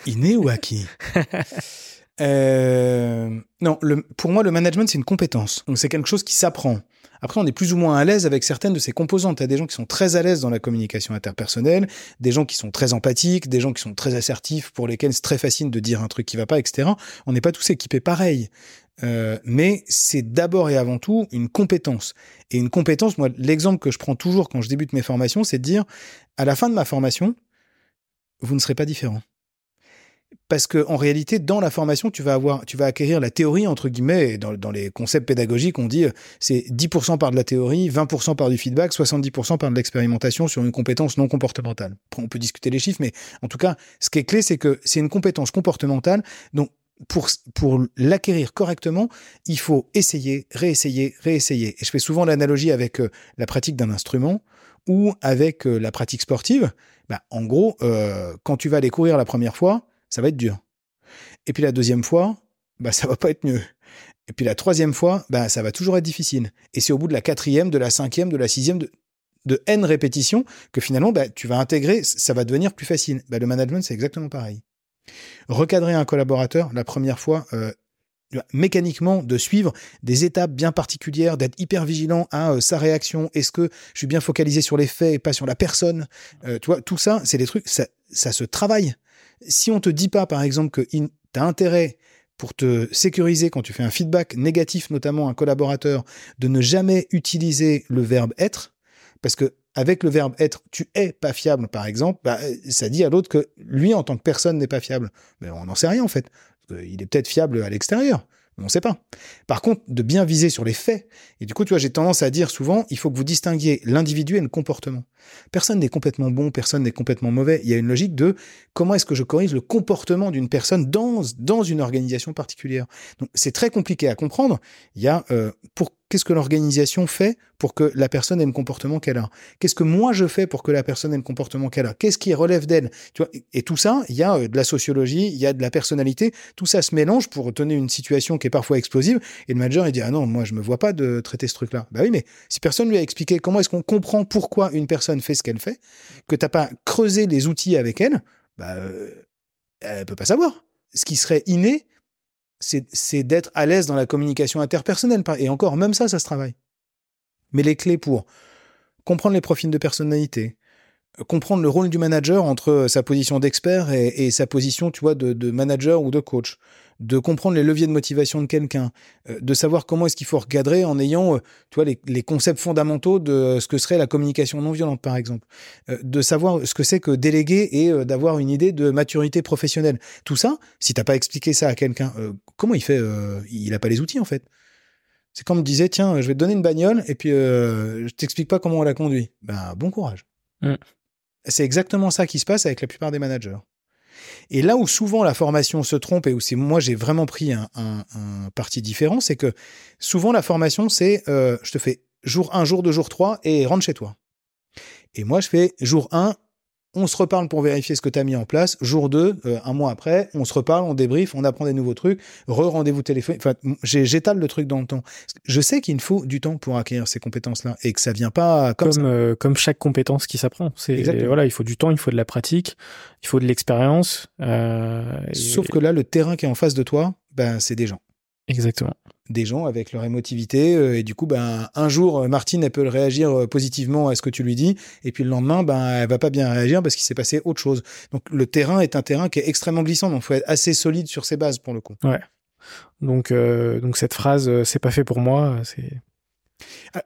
Inné ou acquis? Euh, Non, pour moi, le management, c'est une compétence. Donc, c'est quelque chose qui s'apprend. Après, on est plus ou moins à l'aise avec certaines de ces composantes. Il y a des gens qui sont très à l'aise dans la communication interpersonnelle, des gens qui sont très empathiques, des gens qui sont très assertifs, pour lesquels c'est très facile de dire un truc qui va pas, etc. On n'est pas tous équipés pareil. Euh, mais c'est d'abord et avant tout une compétence. Et une compétence, moi, l'exemple que je prends toujours quand je débute mes formations, c'est de dire, à la fin de ma formation, vous ne serez pas différent parce que en réalité, dans la formation, tu vas avoir, tu vas acquérir la théorie entre guillemets. Dans, dans les concepts pédagogiques, on dit euh, c'est 10% par de la théorie, 20% par du feedback, 70% par de l'expérimentation sur une compétence non comportementale. on peut discuter les chiffres, mais en tout cas, ce qui est clé, c'est que c'est une compétence comportementale. Donc pour, pour l'acquérir correctement, il faut essayer, réessayer, réessayer. Et je fais souvent l'analogie avec euh, la pratique d'un instrument ou avec euh, la pratique sportive. Bah, en gros, quand tu vas aller courir la première fois, ça va être dur. Et puis la deuxième fois, bah, ça va pas être mieux. Et puis la troisième fois, bah, ça va toujours être difficile. Et c'est au bout de la quatrième, de la cinquième, de la sixième, de, de N répétitions que finalement, bah, tu vas intégrer, ça va devenir plus facile. Bah, le management, c'est exactement pareil. Recadrer un collaborateur, la première fois, euh, mécaniquement de suivre des étapes bien particulières, d'être hyper vigilant à euh, sa réaction. Est-ce que je suis bien focalisé sur les faits et pas sur la personne euh, Tu vois, tout ça, c'est des trucs, ça, ça se travaille. Si on te dit pas, par exemple, que tu as intérêt pour te sécuriser quand tu fais un feedback négatif, notamment à un collaborateur, de ne jamais utiliser le verbe être, parce que avec le verbe être, tu es pas fiable, par exemple, bah, ça dit à l'autre que lui, en tant que personne, n'est pas fiable. Mais on n'en sait rien, en fait. Il est peut-être fiable à l'extérieur, On ne sait pas. Par contre, de bien viser sur les faits. Et du coup, tu vois, j'ai tendance à dire souvent, il faut que vous distinguiez l'individu et le comportement. Personne n'est complètement bon, personne n'est complètement mauvais. Il y a une logique de comment est-ce que je corrige le comportement d'une personne dans, dans une organisation particulière. Donc, c'est très compliqué à comprendre. Il y a, euh, pour qu'est-ce que l'organisation fait pour que la personne ait le comportement qu'elle a? Qu'est-ce que moi je fais pour que la personne ait le comportement qu'elle a? Qu'est-ce qui relève d'elle? Et tout ça, il y a euh, de la sociologie, il y a de la personnalité. Tout ça se mélange pour tenir une situation qui est parfois explosive. Et le manager il dit ah non, moi je me vois pas de traiter ce truc-là. Bah oui, mais si personne lui a expliqué comment est-ce qu'on comprend pourquoi une personne fait ce qu'elle fait, que t'as pas creusé les outils avec elle, bah euh, elle peut pas savoir. Ce qui serait inné, c'est d'être à l'aise dans la communication interpersonnelle. Et encore, même ça, ça se travaille. Mais les clés pour comprendre les profils de personnalité, comprendre le rôle du manager entre sa position d'expert et, sa position, tu vois, de, manager ou de coach, de comprendre les leviers de motivation de quelqu'un, euh, de savoir comment est-ce qu'il faut recadrer en ayant, euh, tu vois, les, concepts fondamentaux de ce que serait la communication non violente, par exemple, euh, de savoir ce que c'est que déléguer et d'avoir une idée de maturité professionnelle. Tout ça, si t'as pas expliqué ça à quelqu'un, comment il fait Il a pas les outils en fait. C'est comme me disait, tiens, je vais te donner une bagnole et puis je t'explique pas comment on la conduit. Ben bon courage. Mm. C'est exactement ça qui se passe avec la plupart des managers. Et là où souvent la formation se trompe et où c'est moi j'ai vraiment pris un, parti différent, c'est que souvent la formation c'est euh, je te fais jour 1, jour 2, jour 3 et rentre chez toi. Et moi je fais jour 1, on se reparle pour vérifier ce que tu as mis en place. Jour 2, euh, un mois après, on se reparle, on débrief, on apprend des nouveaux trucs, re-rendez-vous téléphonique. Enfin, j'étale le truc dans le temps. Je sais qu'il faut du temps pour acquérir ces compétences-là et que ça vient pas comme comme, euh, comme chaque compétence qui s'apprend. C'est voilà, il faut du temps, il faut de la pratique, il faut de l'expérience. Euh, Sauf que là, le terrain qui est en face de toi, ben c'est des gens. Exactement. des gens avec leur émotivité euh, et du coup ben un jour euh, Martine elle peut réagir euh, positivement à ce que tu lui dis et puis le lendemain ben elle va pas bien réagir parce qu'il s'est passé autre chose. Donc le terrain est un terrain qui est extrêmement glissant donc faut être assez solide sur ses bases pour le coup. Ouais. Donc donc cette phrase c'est pas fait pour moi c'est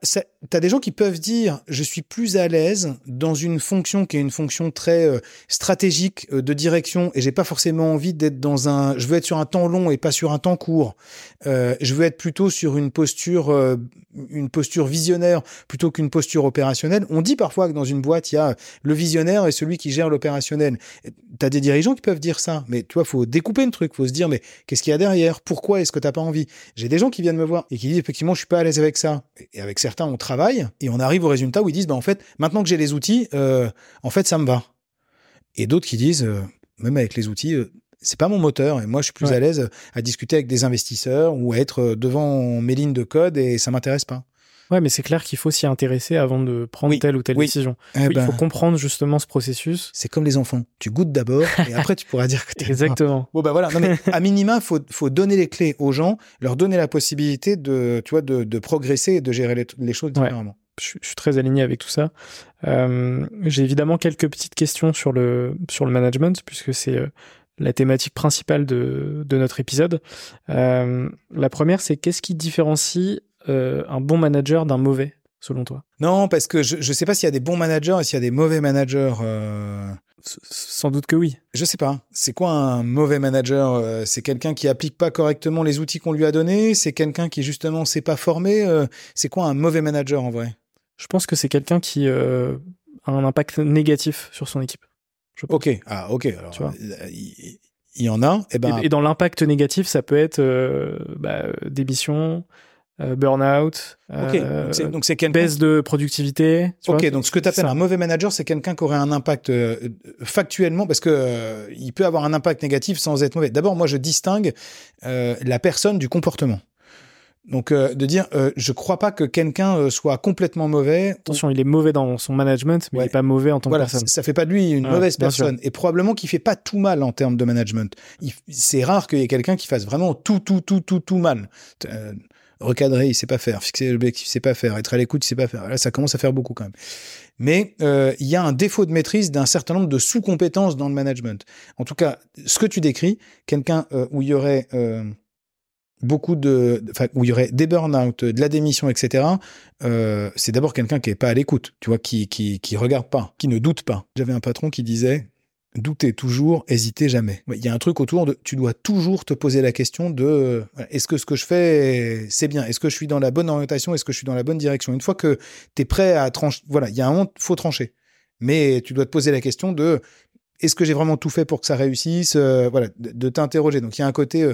tu as des gens qui peuvent dire je suis plus à l'aise dans une fonction qui est une fonction très euh, stratégique euh, de direction et j'ai pas forcément envie d'être dans un je veux être sur un temps long et pas sur un temps court. Euh, je veux être plutôt sur une posture une posture visionnaire plutôt qu'une posture opérationnelle. On dit parfois que dans une boîte il y a le visionnaire et celui qui gère l'opérationnel. Tu as des dirigeants qui peuvent dire ça, mais tu vois faut découper le truc, faut se dire mais qu'est-ce qu'il y a derrière? Pourquoi est-ce que t'as pas envie? J'ai des gens qui viennent me voir et qui disent effectivement je suis pas à l'aise avec ça et avec certains, on travaille et on arrive au résultat où ils disent, bah, en fait, maintenant que j'ai les outils, euh, en fait, ça me va. Et d'autres qui disent, euh, même avec les outils, euh, c'est pas mon moteur et moi je suis plus à l'aise à discuter avec des investisseurs ou à être devant mes lignes de code et ça m'intéresse pas. Ouais, mais c'est clair qu'il faut s'y intéresser avant de prendre telle ou telle décision. Eh il faut ben. comprendre justement ce processus. C'est comme les enfants. Tu goûtes d'abord et après tu pourras dire que tu Exactement. Bon bah voilà. Non mais à minima, faut faut donner les clés aux gens, leur donner la possibilité de tu vois de, de progresser et de gérer les, choses différemment. Je, suis très aligné avec tout ça. Euh, J'ai évidemment quelques petites questions sur le sur le management puisque c'est euh, la thématique principale de, de notre épisode. Euh, la première, c'est qu'est-ce qui différencie euh, un bon manager d'un mauvais, selon toi? Non, parce que je ne sais pas s'il y a des bons managers et s'il y a des mauvais managers. Euh. Sans doute que oui. Je sais pas. C'est quoi un mauvais manager euh, C'est quelqu'un qui applique pas correctement les outils qu'on lui a donnés C'est quelqu'un qui justement s'est pas formé C'est quoi un mauvais manager en vrai? Je pense que c'est quelqu'un qui a un impact négatif sur son équipe. Ok. Ah ok. Alors, tu vois? il, y en a. Eh ben... Et, dans l'impact négatif, ça peut être bah, démission, euh, burn-out, euh, donc c'est baisse de productivité. Ok, donc ce que tu appelles un mauvais manager, c'est quelqu'un qui aurait un impact euh, factuellement, parce que il peut avoir un impact négatif sans être mauvais. D'abord, moi, je distingue la personne du comportement. Donc de dire, je crois pas que quelqu'un soit complètement mauvais. Attention, il est mauvais dans son management, mais il est pas mauvais en tant que personne. Ça fait pas de lui une mauvaise personne, et probablement qu'il fait pas tout mal en termes de management. C'est rare qu'il y ait quelqu'un qui fasse vraiment tout, tout, tout, tout, tout mal recadrer, il sait pas faire, fixer l'objectif, il sait pas faire, être à l'écoute, il sait pas faire. Là, ça commence à faire beaucoup quand même. Mais euh, il y a un défaut de maîtrise d'un certain nombre de sous-compétences dans le management. En tout cas, ce que tu décris, quelqu'un euh, où il y aurait euh, beaucoup de, où il y aurait des burn-out, de la démission, etc. c'est d'abord quelqu'un qui est pas à l'écoute, tu vois, qui qui qui regarde pas, qui ne doute pas. J'avais un patron qui disait Doutez toujours, hésitez jamais. Il y a un truc autour de, tu dois toujours te poser la question de, est-ce que ce que je fais, c'est bien? Est-ce que je suis dans la bonne orientation? Est-ce que je suis dans la bonne direction? Une fois que tu es prêt à trancher, voilà, il y a un moment, faut trancher. Mais tu dois te poser la question de, est-ce que j'ai vraiment tout fait pour que ça réussisse? Euh, Voilà, de, t'interroger. Donc il y a un côté euh,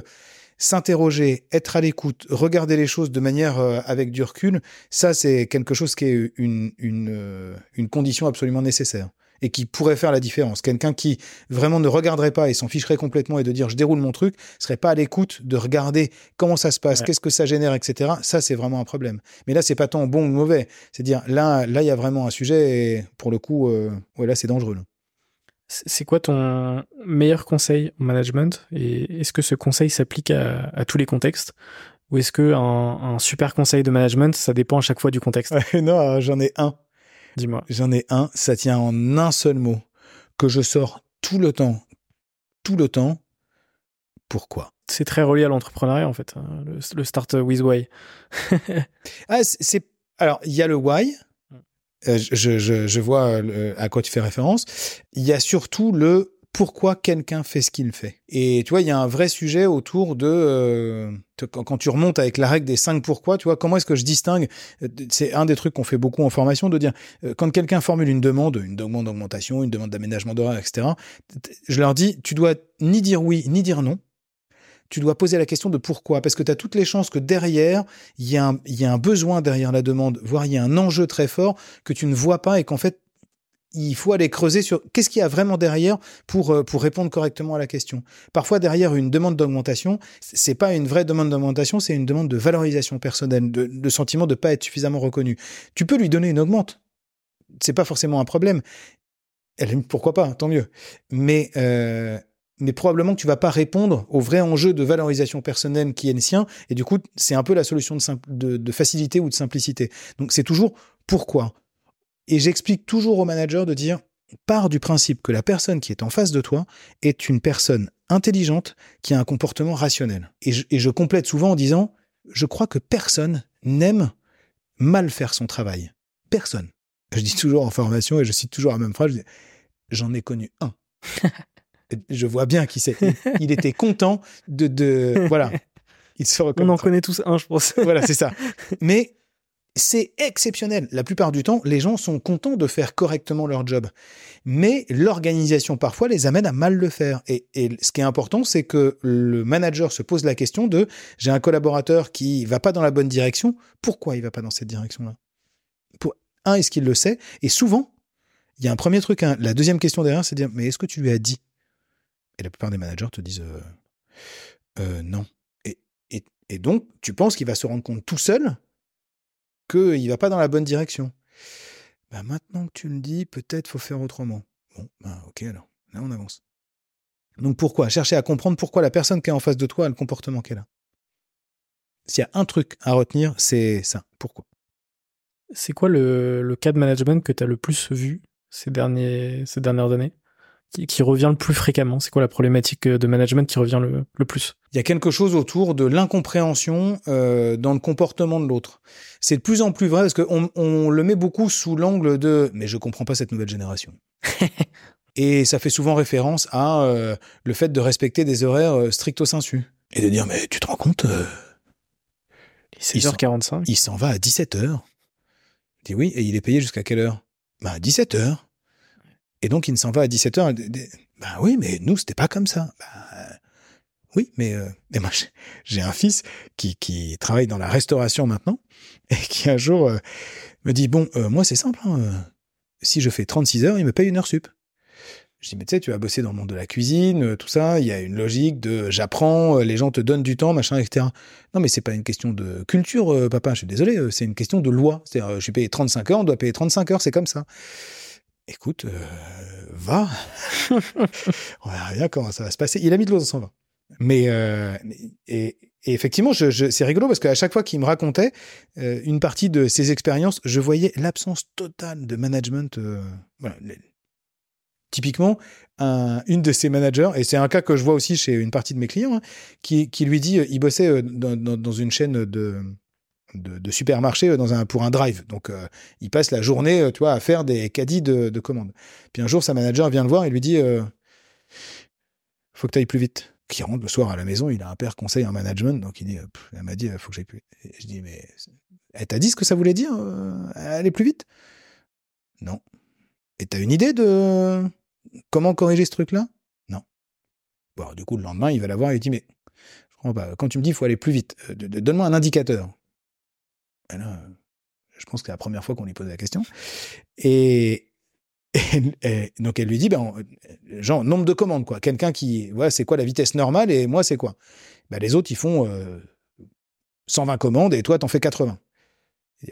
s'interroger, être à l'écoute, regarder les choses de manière euh, avec du recul. Ça, c'est quelque chose qui est une, une condition absolument nécessaire et qui pourrait faire la différence. Quelqu'un qui vraiment ne regarderait pas et s'en ficherait complètement et de dire je déroule mon truc, serait pas à l'écoute de regarder comment ça se passe, qu'est-ce que ça génère, etc. Ça, c'est vraiment un problème. Mais là, c'est pas tant bon ou mauvais. C'est dire là, là, il y a vraiment un sujet et pour le coup, euh, ouais, là, c'est dangereux. C'est quoi ton meilleur conseil en management et est-ce que ce conseil s'applique à, tous les contextes? Ou est-ce que un, super conseil de management, ça dépend à chaque fois du contexte? Non, j'en ai un. Dis-moi. J'en ai un, ça tient en un seul mot, que je sors tout le temps. Tout le temps. Pourquoi? C'est très relié à l'entrepreneuriat, en fait, hein, le, start with why. ah, c'est. Alors, il y a le why. Mm. Euh, je, je, je, vois euh, à quoi tu fais référence. Il y a surtout le pourquoi quelqu'un fait ce qu'il fait. Et tu vois, il y a un vrai sujet autour de euh, quand tu remontes avec la règle des cinq pourquoi, tu vois, comment est-ce que je distingue euh, C'est un des trucs qu'on fait beaucoup en formation de dire euh, quand quelqu'un formule une demande, une demande d'augmentation, une demande d'aménagement d'horaire, etc. Je leur dis, tu dois ni dire oui ni dire non. Tu dois poser la question de pourquoi, parce que tu as toutes les chances que derrière, il y, y, a un besoin derrière la demande, voire il y a un enjeu très fort que tu ne vois pas et qu'en fait, il faut aller creuser sur qu'est-ce qu'il y a vraiment derrière pour, euh, pour répondre correctement à la question. Parfois, derrière une demande d'augmentation, c'est pas une vraie demande d'augmentation, c'est une demande de valorisation personnelle, de, sentiment de pas être suffisamment reconnu. Tu peux lui donner une augmente. C'est pas forcément un problème. Pourquoi pas, tant mieux. Mais, euh, mais probablement que tu vas pas répondre au vrai enjeu de valorisation personnelle qui est le sien. Et du coup, c'est un peu la solution de facilité ou de simplicité. Donc, c'est toujours pourquoi et j'explique toujours aux managers de dire, pars du principe que la personne qui est en face de toi est une personne intelligente qui a un comportement rationnel. Et je, complète souvent en disant, je crois que personne n'aime mal faire son travail. Personne. Je dis toujours en formation et je cite toujours la même phrase, j'en ai connu un. je vois bien qui c'est. Il était content de, de voilà. Il se On en connaît tous un, je pense. voilà, c'est ça. Mais c'est exceptionnel. La plupart du temps, les gens sont contents de faire correctement leur job. Mais l'organisation parfois les amène à mal le faire. Et, ce qui est important, c'est que le manager se pose la question de j'ai un collaborateur qui va pas dans la bonne direction. Pourquoi il va pas dans cette direction-là? Pour un, est-ce qu'il le sait? Et souvent, il y a un premier truc. Hein. La deuxième question derrière, c'est de dire mais est-ce que tu lui as dit? Et la plupart des managers te disent euh, euh, non. et donc, tu penses qu'il va se rendre compte tout seul qu'il va pas dans la bonne direction. Bah maintenant que tu le dis, peut-être faut faire autrement. Bon, bah ok alors, là on avance. Donc pourquoi? Chercher à comprendre pourquoi la personne qui est en face de toi a le comportement qu'elle a. S'il y a un truc à retenir, c'est ça. Pourquoi? C'est quoi le, cas de management que tu as le plus vu ces dernières années? Qui, revient le plus fréquemment C'est quoi la problématique euh, de management qui revient le, le plus? Il y a quelque chose autour de l'incompréhension euh, dans le comportement de l'autre. C'est de plus en plus vrai parce qu'on on le met beaucoup sous l'angle de mais je comprends pas cette nouvelle génération. Et ça fait souvent référence à euh, le fait de respecter des horaires euh, stricto sensu. Et de dire mais tu te rends compte euh, 6h45 Il s'en va à 17h. Je dis oui, et il est payé jusqu'à quelle heure? Bah à 17h. Et donc, il ne s'en va à 17h. Ben oui, mais nous, c'était pas comme ça. Ben, oui, mais, euh, mais moi, j'ai un fils qui, qui travaille dans la restauration maintenant et qui un jour euh, me dit, bon, euh, moi, c'est simple. Hein, si je fais 36 heures, il me paye une heure sup. Je dis, mais tu sais, tu vas bosser dans le monde de la cuisine, tout ça, il y a une logique de j'apprends, les gens te donnent du temps, machin, etc. Non, mais c'est pas une question de culture, papa, je suis désolé, c'est une question de loi. C'est-à-dire, je suis payé 35 heures, on doit payer 35 heures, c'est comme ça écoute, euh, va. on verra bien comment ça va se passer. Il a mis de l'eau dans son vin. Mais euh, et, effectivement, c'est rigolo parce qu'à chaque fois qu'il me racontait euh, une partie de ses expériences, je voyais l'absence totale de management. voilà. Typiquement, une de ses managers, et c'est un cas que je vois aussi chez une partie de mes clients, hein, qui, lui dit, il bossait dans une chaîne de, de, supermarché euh, dans un, pour un drive. Donc, euh, il passe la journée, euh, tu vois, à faire des caddies de, de commandes. Puis un jour, sa manager vient le voir et lui dit faut que tu ailles plus vite. Qui rentre le soir à la maison, il a un père conseil en management, donc il dit, elle m'a dit, faut que j'aille plus vite. Je dis, mais elle t'a dit ce que ça voulait dire, aller plus vite? Non. Et t'as une idée de comment corriger ce truc-là? Non. Bon, du coup, le lendemain, il va la voir et il dit, mais quand tu me dis qu'il faut aller plus vite, donne-moi un indicateur. Je pense que c'est la première fois qu'on lui pose la question. Et, donc elle lui dit, ben, genre nombre de commandes quoi. Quelqu'un qui, voilà, c'est quoi la vitesse normale et moi c'est quoi? Ben, Les autres ils font 120 commandes et toi t'en fais 80.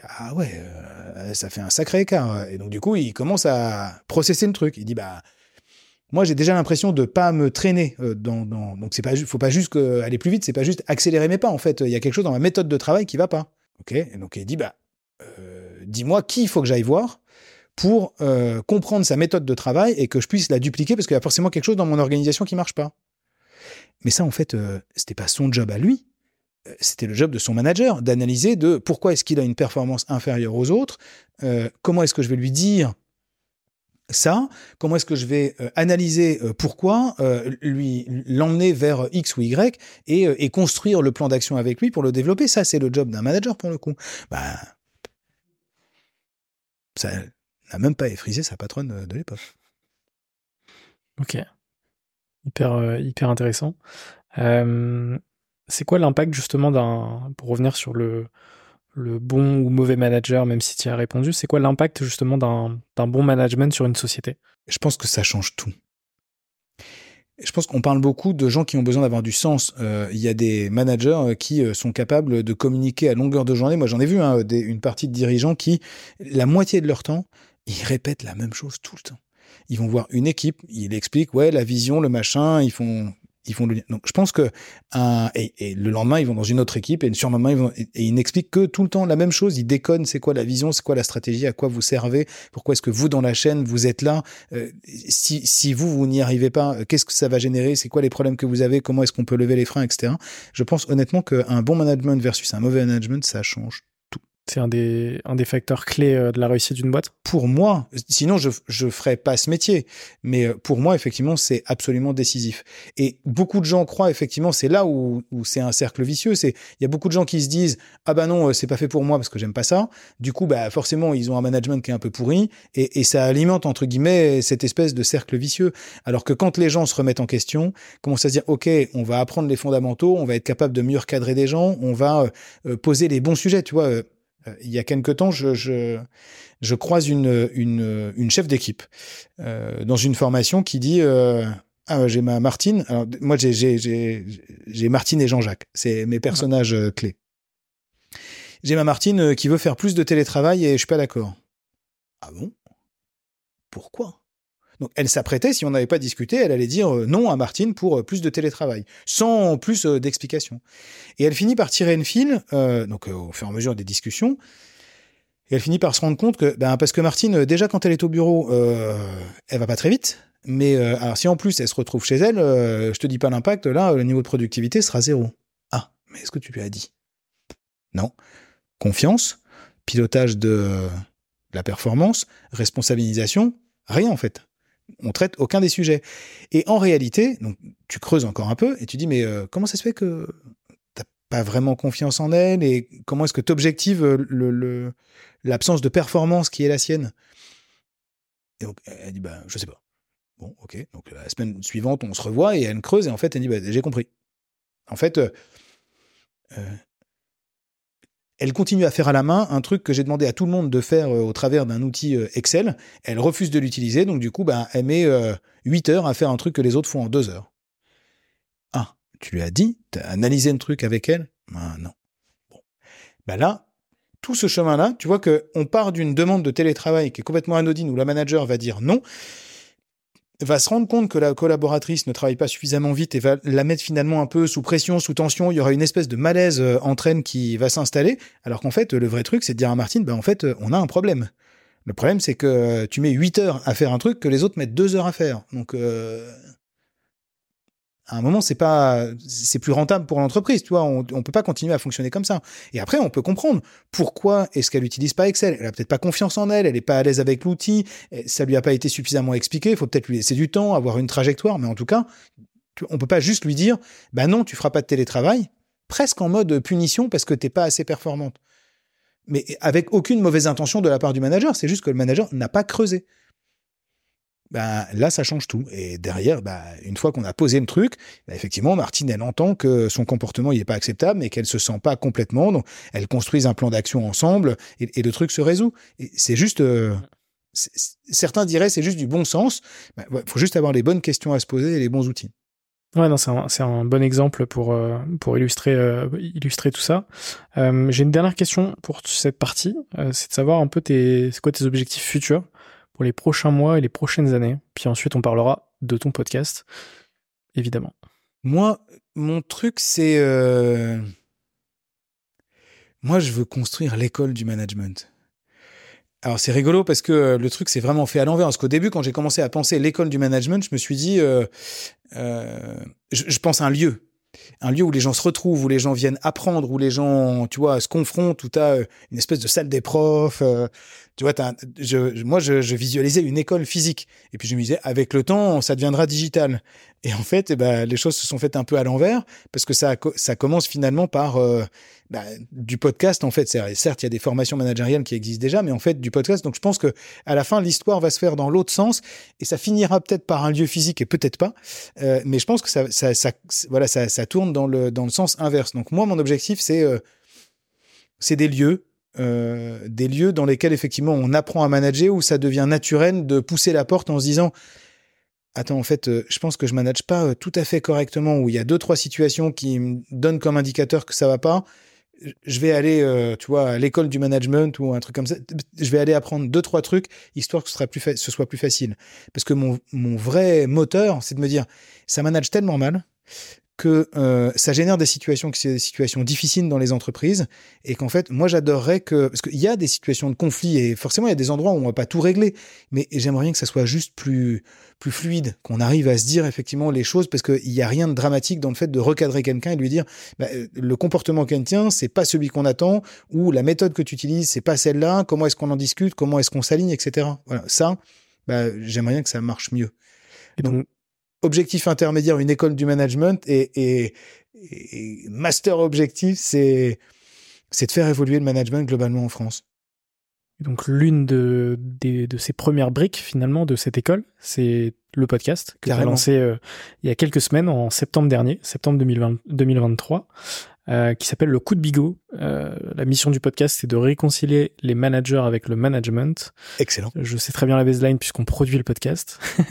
ah ouais, euh, ça fait un sacré écart. Et donc du coup il commence à processer le truc. Il dit bah moi j'ai déjà l'impression de pas me traîner euh, donc c'est pas faut pas juste aller plus vite, c'est pas juste accélérer mes pas en fait. Il y a quelque chose dans ma méthode de travail qui va pas. Ok? Et donc il dit bah euh, dis-moi qui il faut que j'aille voir pour euh, comprendre sa méthode de travail et que je puisse la dupliquer parce qu'il y a forcément quelque chose dans mon organisation qui marche pas. Mais ça, en fait, euh, c'était pas son job à lui. C'était le job de son manager d'analyser de pourquoi est-ce qu'il a une performance inférieure aux autres, comment est-ce que je vais lui dire ça, comment est-ce que je vais analyser pourquoi, lui l'emmener vers X ou Y et, et construire le plan d'action avec lui pour le développer? Ça, c'est le job d'un manager pour le coup. Bah, ça n'a même pas effrisé sa patronne euh, de l'époque. Ok. Hyper, euh, hyper intéressant. Euh, c'est quoi l'impact justement d'un, pour revenir sur le, le bon ou mauvais manager, même si tu as répondu, c'est quoi l'impact justement d'un bon management sur une société? Je pense que ça change tout je pense qu'on parle beaucoup de gens qui ont besoin d'avoir du sens. Euh, il y a des managers euh, qui euh, sont capables de communiquer à longueur de journée. Moi, j'en ai vu hein, une partie de dirigeants qui, la moitié de leur temps, ils répètent la même chose tout le temps. Ils vont voir une équipe, ils expliquent, ouais, la vision, le machin, ils font ils le Donc je pense que un, et, le lendemain ils vont dans une autre équipe et le surlendemain ils vont et, ils n'expliquent que tout le temps la même chose. Ils déconnent. C'est quoi la vision C'est quoi la stratégie À quoi vous servez Pourquoi est-ce que vous dans la chaîne vous êtes là euh, Si si vous vous n'y arrivez pas, euh, qu'est-ce que ça va générer C'est quoi les problèmes que vous avez Comment est-ce qu'on peut lever les freins, etc. Je pense honnêtement qu'un bon management versus un mauvais management, ça change c'est un des, un des facteurs clés euh, de la réussite d'une boîte Pour moi, sinon je ne ferais pas ce métier. Mais euh, pour moi, effectivement, c'est absolument décisif. Et beaucoup de gens croient, effectivement, c'est là où, où c'est un cercle vicieux. C'est Il y a beaucoup de gens qui se disent Ah bah non, euh, c'est pas fait pour moi parce que j'aime pas ça. Du coup, bah forcément, ils ont un management qui est un peu pourri. Et, et ça alimente, entre guillemets, cette espèce de cercle vicieux. Alors que quand les gens se remettent en question, commencent à se dire Ok, on va apprendre les fondamentaux, on va être capable de mieux recadrer des gens, on va poser les bons sujets. Tu vois il y a quelque temps, je, je, je croise une, une, une chef d'équipe euh, dans une formation qui dit euh, ah, j'ai ma Martine. Alors, moi, j'ai, j'ai, j'ai, j'ai Martine et Jean-Jacques. C'est mes personnages euh, clés. J'ai ma Martine euh, qui veut faire plus de télétravail et je suis pas d'accord. Ah bon? Pourquoi? Donc elle s'apprêtait, si on n'avait pas discuté, elle allait dire euh, non à Martine pour euh, plus de télétravail, sans plus euh, d'explications. Et elle finit par tirer une file, donc au fur et à mesure des discussions, et elle finit par se rendre compte que, ben, parce que Martine, déjà quand elle est au bureau, elle va pas très vite, mais alors si en plus elle se retrouve chez elle, je te dis pas l'impact, là, le niveau de productivité sera zéro. Ah, mais est-ce que tu lui as dit? Non. Confiance, pilotage de la performance, responsabilisation, rien en fait on traite aucun des sujets. Et en réalité, tu creuses encore un peu et tu dis mais euh, comment ça se fait que t'as pas vraiment confiance en elle et comment est-ce que tu objectives le, l'absence de performance qui est la sienne? Et donc elle dit bah je sais pas. Bon ok donc la semaine suivante on se revoit et elle creuse et en fait elle dit bah j'ai compris. En fait euh, euh, elle continue à faire à la main un truc que j'ai demandé à tout le monde de faire euh, au travers d'un outil euh, Excel. Elle refuse de l'utiliser, donc du coup, ben, elle met 8 euh, heures à faire un truc que les autres font en 2 heures. Ah, tu lui as dit? Tu as analysé un truc avec elle? Ben, Non. Bon. Ben là, tout ce chemin-là, tu vois qu'on part d'une demande de télétravail qui est complètement anodine où la manager va dire non va se rendre compte que la collaboratrice ne travaille pas suffisamment vite et va la mettre finalement un peu sous pression, sous tension. Il y aura une espèce de malaise euh, entre elles qui va s'installer. Alors qu'en fait, le vrai truc, c'est de dire à Martine, ben en fait, euh, on a un problème. Le problème, c'est que euh, tu mets 8 heures à faire un truc que les autres mettent 2 heures à faire. Donc, à un moment, c'est pas, c'est plus rentable pour l'entreprise, tu. On, on peut pas continuer à fonctionner comme ça. Et après, on peut comprendre pourquoi est-ce qu'elle utilise pas Excel. Elle a peut-être pas confiance en elle, elle est pas à l'aise avec l'outil, ça lui a pas été suffisamment expliqué. Il faut peut-être lui laisser du temps, avoir une trajectoire, mais en tout cas, on peut pas juste lui dire, bah non, tu feras pas de télétravail, presque en mode punition parce que t'es pas assez performante. Mais avec aucune mauvaise intention de la part du manager, c'est juste que le manager n'a pas creusé. Ben, là, ça change tout. Et derrière, ben, une fois qu'on a posé le truc, ben, effectivement, Martine, elle entend que son comportement n'est pas acceptable, mais qu'elle se sent pas complètement. Donc, elles construisent un plan d'action ensemble et, le truc se résout. C'est juste, euh, certains diraient, c'est juste du bon sens. Il faut juste avoir les bonnes questions à se poser et les bons outils. Ouais, non, c'est un, un, bon exemple pour, euh, pour illustrer, euh, illustrer tout ça. Euh, J'ai une dernière question pour cette partie, euh, c'est de savoir un peu tes, quoi tes objectifs futurs? Pour les prochains mois et les prochaines années. Puis ensuite, on parlera de ton podcast, évidemment. Moi, mon truc, c'est... Moi, je veux construire l'école du management. Alors c'est rigolo parce que euh, le truc s'est vraiment fait à l'envers. Parce qu'au début, quand j'ai commencé à penser l'école du management, je me suis dit, euh, euh, je, pense à un lieu un lieu où les gens se retrouvent, où les gens viennent apprendre, où les gens, tu vois, se confrontent, où tu as une espèce de salle des profs. tu vois, je, moi, je, je, visualisais une école physique. Et puis je me disais, avec le temps, ça deviendra digital. Et en fait, eh ben, les choses se sont faites un peu à l'envers, parce que ça, ça commence finalement par bah, du podcast en fait. Certes, il y a des formations managériales qui existent déjà, mais en fait du podcast. Donc je pense que à la fin, l'histoire va se faire dans l'autre sens et ça finira peut-être par un lieu physique et peut-être pas. Euh, mais je pense que ça, ça, voilà, ça, tourne dans le dans le sens inverse. Donc moi, mon objectif, c'est euh, c'est des lieux. Euh, des lieux dans lesquels effectivement on apprend à manager où ça devient naturel de pousser la porte en se disant attends, en fait, euh, je pense que je manage pas euh, tout à fait correctement, où il y a deux, trois situations qui me donnent comme indicateur que ça va pas je vais aller, euh, tu vois, à l'école du management ou un truc comme ça. Je vais aller apprendre deux, trois trucs, histoire que ce, ce soit plus facile. Parce que mon, mon vrai moteur, c'est de me dire, ça manage tellement mal que euh, ça génère des situations qui sont des situations difficiles dans les entreprises et qu'en fait moi j'adorerais que parce qu'il y a des situations de conflit et forcément il y a des endroits où on va pas tout régler mais j'aimerais bien que ça soit juste plus plus fluide qu'on arrive à se dire effectivement les choses parce qu'il y a rien de dramatique dans le fait de recadrer quelqu'un et lui dire bah, euh, le comportement qu'elle tient c'est pas celui qu'on attend ou la méthode que tu utilises c'est pas celle-là comment est-ce qu'on en discute comment est-ce qu'on s'aligne etc voilà. Ça bah, j'aimerais bien que ça marche mieux. Et donc objectif intermédiaire, une école du management et, master objectif, c'est c'est de faire évoluer le management globalement en France. Donc l'une de, de ces premières briques finalement de cette école, c'est le podcast que as lancé euh, il y a quelques semaines, en septembre dernier, septembre 2020, 2023. Euh, qui s'appelle le coup de bigot. Euh, la mission du podcast, c'est de réconcilier les managers avec le management. Excellent. Je sais très bien la baseline puisqu'on produit le podcast.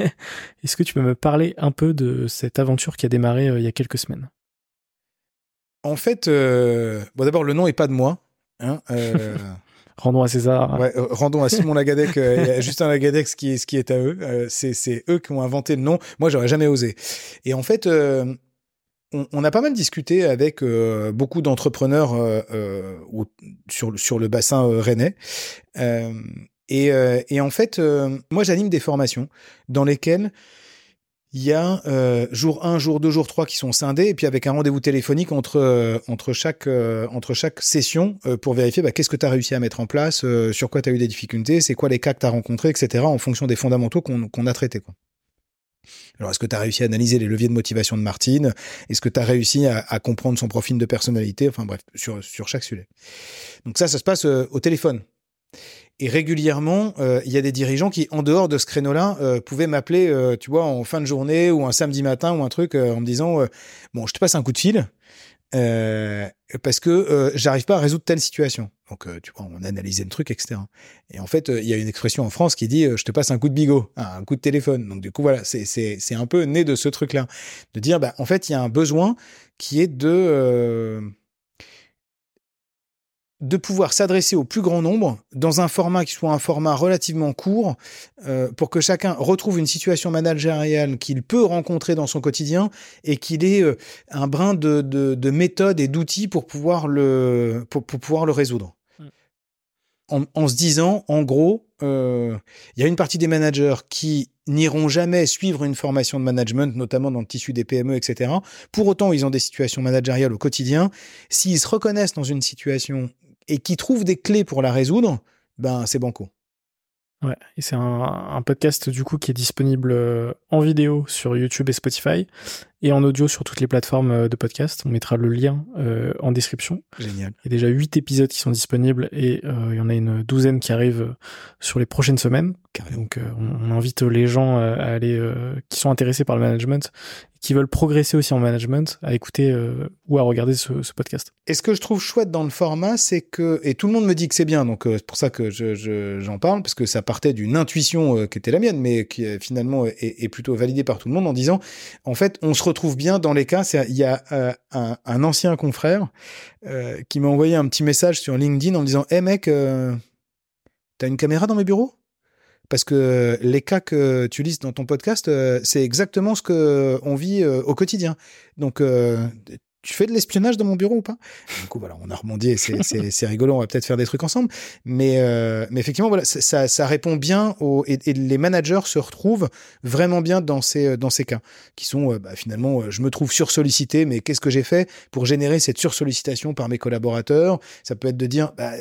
Est-ce que tu peux me parler un peu de cette aventure qui a démarré euh, il y a quelques semaines? En fait, bon d'abord le nom est pas de moi. Hein, rendons à César. Ouais, rendons à Simon Lagadec et à Justin Lagadec ce qui est, ce qui est à eux. c'est eux qui ont inventé le nom. Moi, j'aurais jamais osé. Et en fait, on, a pas mal discuté avec euh, beaucoup d'entrepreneurs euh, euh, sur, le bassin rennais. Et, en fait, moi, j'anime des formations dans lesquelles il y a jour 1, jour 2, jour 3 qui sont scindés, et puis avec un rendez-vous téléphonique entre, chaque, session pour vérifier bah, qu'est-ce que tu as réussi à mettre en place, sur quoi tu as eu des difficultés, c'est quoi les cas que tu as rencontrés, etc., en fonction des fondamentaux qu'on a traités. Alors, est-ce que tu as réussi à analyser les leviers de motivation de Martine? Est-ce que tu as réussi à, comprendre son profil de personnalité? Enfin bref, sur, chaque sujet. Donc ça, ça se passe euh, au téléphone. Et régulièrement, euh, il y a des dirigeants qui, en dehors de ce créneau-là, euh, pouvaient m'appeler, tu vois, en fin de journée ou un samedi matin ou un truc, en me disant, bon, je te passe un coup de fil. Parce que j'arrive pas à résoudre telle situation. Donc, euh, tu vois, on analysait le truc, etc. Et en fait, il y a une expression en France qui dit je te passe un coup de bigot, un coup de téléphone. Donc, du coup, voilà, c'est un peu né de ce truc-là. De dire, bah, en fait, il y a un besoin qui est de de pouvoir s'adresser au plus grand nombre dans un format qui soit un format relativement court euh, pour que chacun retrouve une situation managériale qu'il peut rencontrer dans son quotidien et qu'il ait euh, un brin de, de, méthode et d'outils pour pouvoir le pour, pouvoir le résoudre. Mm. En, se disant, en gros, euh, il y a une partie des managers qui n'iront jamais suivre une formation de management, notamment dans le tissu des PME, etc. Pour autant, ils ont des situations managériales au quotidien. S'ils se reconnaissent dans une situation et qui trouve des clés pour la résoudre, ben c'est banco. Ouais, et c'est un, un, podcast du coup qui est disponible euh, en vidéo sur YouTube et Spotify et en audio sur toutes les plateformes euh, de podcast. On mettra le lien euh, en description. Génial. Il y a déjà huit épisodes qui sont disponibles et euh, il y en a une douzaine qui arrivent sur les prochaines semaines. Carrément. Donc on, on, invite les gens à aller qui sont intéressés par le management qui veulent progresser aussi en management à écouter euh, ou à regarder ce, podcast. Et ce que je trouve chouette dans le format, c'est que, et tout le monde me dit que c'est bien, donc euh, c'est pour ça que j'en je, j'en parle, parce que ça partait d'une intuition euh, qui était la mienne, mais qui finalement est, plutôt validée par tout le monde en disant, en fait, on se retrouve bien dans les cas. Il y a un, un, ancien confrère qui m'a envoyé un petit message sur LinkedIn en me disant, hé hey, mec, t'as une caméra dans mes bureaux? Parce que les cas que tu lises dans ton podcast, euh, c'est exactement ce que on vit euh, au quotidien. Donc, euh, tu fais de l'espionnage dans mon bureau ou pas? Du coup, voilà, on a rebondi, c'est rigolo, on va peut-être faire des trucs ensemble. Mais, euh, mais effectivement, voilà, ça, ça répond bien aux, et, les managers se retrouvent vraiment bien dans ces, dans ces cas, qui sont euh, bah, finalement, euh, je me trouve sursollicité, mais qu'est-ce que j'ai fait pour générer cette sursollicitation par mes collaborateurs? Ça peut être de dire, bah,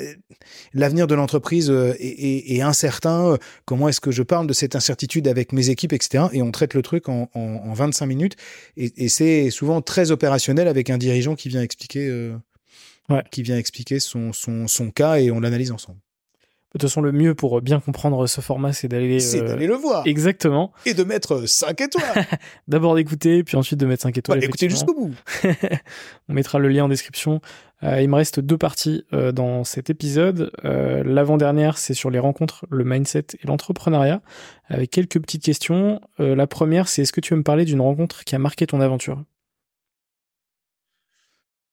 l'avenir de l'entreprise est, incertain, comment est-ce que je parle de cette incertitude avec mes équipes, etc. Et on traite le truc en, en, en 25 minutes, et c'est souvent très opérationnel avec un dirigeant qui vient expliquer, euh, ouais. qui vient expliquer son, son, son cas et on l'analyse ensemble. De toute façon, le mieux pour bien comprendre ce format, c'est d'aller euh, d'aller le voir. Exactement. Et de mettre 5 étoiles. D'abord d'écouter, puis ensuite de mettre 5 étoiles. Écoutez jusqu'au bout. On mettra le lien en description. Euh, il me reste deux parties euh, dans cet épisode. Euh, L'avant-dernière, c'est sur les rencontres, le mindset et l'entrepreneuriat, avec quelques petites questions. Euh, la première, c'est est-ce que tu veux me parler d'une rencontre qui a marqué ton aventure?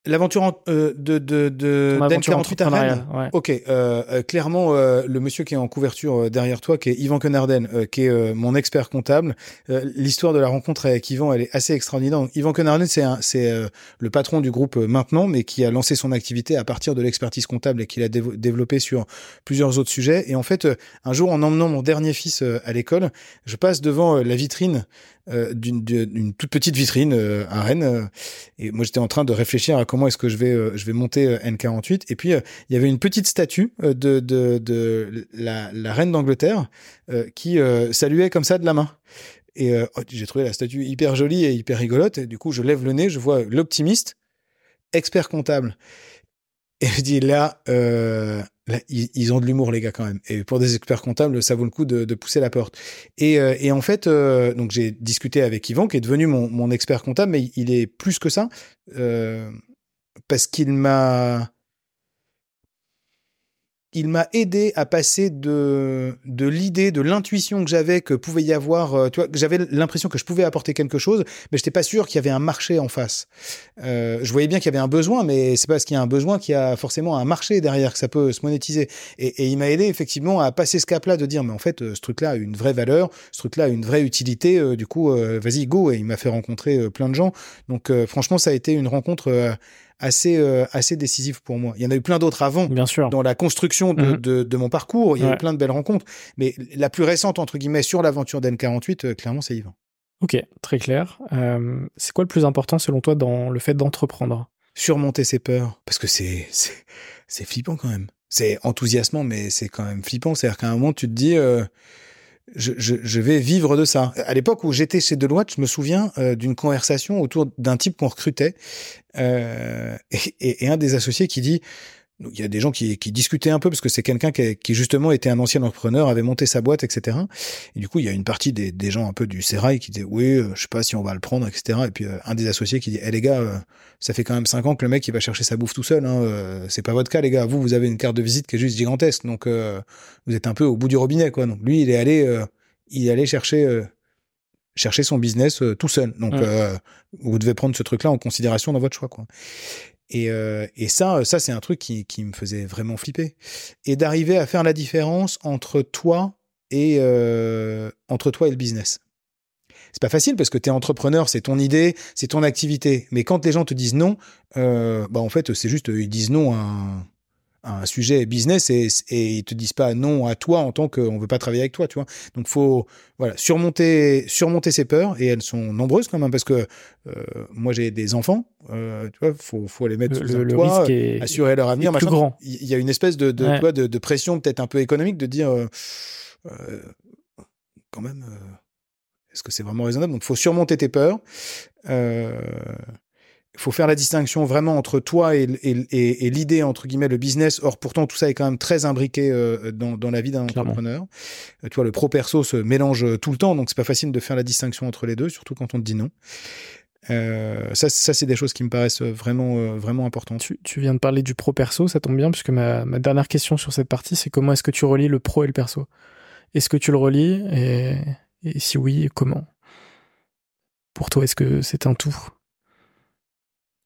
L'aventure euh, de de de d'N48 à Rennes. Ouais. Ok, euh, euh, clairement euh, le monsieur qui est en couverture euh, derrière toi, qui est Yvan Kenarden, euh, qui est mon expert comptable. L'histoire de la rencontre avec Yvan, elle est assez extraordinaire. Donc, Yvan Kenarden, c'est c'est le patron du groupe maintenant, mais qui a lancé son activité à partir de l'expertise comptable et qu'il a dév développé sur plusieurs autres sujets. Et en fait, un jour, en emmenant mon dernier fils à l'école, je passe devant la vitrine euh, d'une toute petite vitrine euh, à Rennes. Euh, et moi, j'étais en train de réfléchir à comment est-ce que je vais, je vais monter euh, N48. Et puis, il y avait une petite statue de, de, la reine d'Angleterre qui saluait comme ça de la main. Et oh, j'ai trouvé la statue hyper jolie et hyper rigolote. Et du coup, je lève le nez, je vois l'optimiste, expert comptable. Et je dis là, euh, là ils, ont de l'humour les gars quand même. Et pour des experts comptables, ça vaut le coup de, de pousser la porte. Et, euh, et en fait, euh, donc j'ai discuté avec Yvan, qui est devenu mon, mon, expert comptable, mais il est plus que ça, euh, parce qu'il m'a il m'a aidé à passer de, de l'idée, de l'intuition que j'avais que pouvait y avoir, euh, tu vois, j'avais l'impression que je pouvais apporter quelque chose, mais j'étais pas sûr qu'il y avait un marché en face. Euh, je voyais bien qu'il y avait un besoin, mais c'est pas parce qu'il y a un besoin qu'il y a forcément un marché derrière, que ça peut se monétiser. Et, il m'a aidé effectivement à passer ce cap-là, de dire, mais en fait, euh, ce truc-là a une vraie valeur, ce truc-là a une vraie utilité, euh, du coup, vas-y, go. Et il m'a fait rencontrer plein de gens. Donc, franchement, ça a été une rencontre assez euh, assez décisif pour moi. Il y en a eu plein d'autres avant, bien sûr, dans la construction de, Mhm. de, de mon parcours. Il y a eu plein de belles rencontres, mais la plus récente entre guillemets sur l'aventure d'N48, euh, clairement, c'est Yvan. Ok, très clair. Euh, c'est quoi le plus important selon toi dans le fait d'entreprendre? Surmonter ses peurs, parce que c'est c'est c'est flippant quand même. C'est enthousiasmant, mais c'est quand même flippant. C'est-à-dire qu'à un moment, tu te dis. Je, je, je, vais vivre de ça. À l'époque où j'étais chez Deloitte, je me souviens euh, d'une conversation autour d'un type qu'on recrutait euh, et, et, un des associés qui dit il y a des gens qui, qui discutaient un peu parce que c'est quelqu'un qui, qui, justement était un ancien entrepreneur, avait monté sa boîte, etc. Et du coup, il y a une partie des, des gens un peu du sérail qui disaient oui, euh, je sais pas si on va le prendre, etc. Et puis euh, un des associés qui dit eh les gars, euh, ça fait quand même cinq ans que le mec il va chercher sa bouffe tout seul. Hein, c'est pas votre cas les gars. Vous vous avez une carte de visite qui est juste gigantesque, donc euh, vous êtes un peu au bout du robinet quoi. Donc lui il est allé euh, il est allé chercher chercher son business tout seul. Donc ouais. vous devez prendre ce truc là en considération dans votre choix quoi. Et, euh, et, ça, c'est un truc qui, me faisait vraiment flipper. Et d'arriver à faire la différence entre toi et euh, entre toi et le business. C'est pas facile parce que tu es entrepreneur, c'est ton idée, c'est ton activité. Mais quand les gens te disent non, euh, bah en fait c'est juste ils disent non à un, un sujet business et, et, ils te disent pas non à toi en tant qu'on veut pas travailler avec toi, tu vois. Donc faut voilà surmonter surmonter ses peurs et elles sont nombreuses quand même parce que euh, moi j'ai des enfants, euh, tu vois, faut faut les mettre le, sous le, un le toit, risque est, assurer leur avenir. plus grand. Il y a une espèce de de, ouais. de, de pression peut-être un peu économique de dire euh, quand même, est-ce que c'est vraiment raisonnable? Donc, faut surmonter tes peurs. Il faut faire la distinction vraiment entre toi et, et, et, l'idée, entre guillemets, le business. Or, pourtant, tout ça est quand même très imbriqué dans, dans, la vie d'un entrepreneur. tu vois, le pro-perso se mélange tout le temps, donc c'est pas facile de faire la distinction entre les deux, surtout quand on te dit non. Euh, ça, ça c'est des choses qui me paraissent vraiment, euh, vraiment importantes. Tu, tu, viens de parler du pro perso, ça tombe bien, puisque ma, ma dernière question sur cette partie, c'est comment est-ce que tu relis le pro et le perso? Est-ce que tu le relis? Et si oui, comment? Pour toi, est-ce que c'est un tout?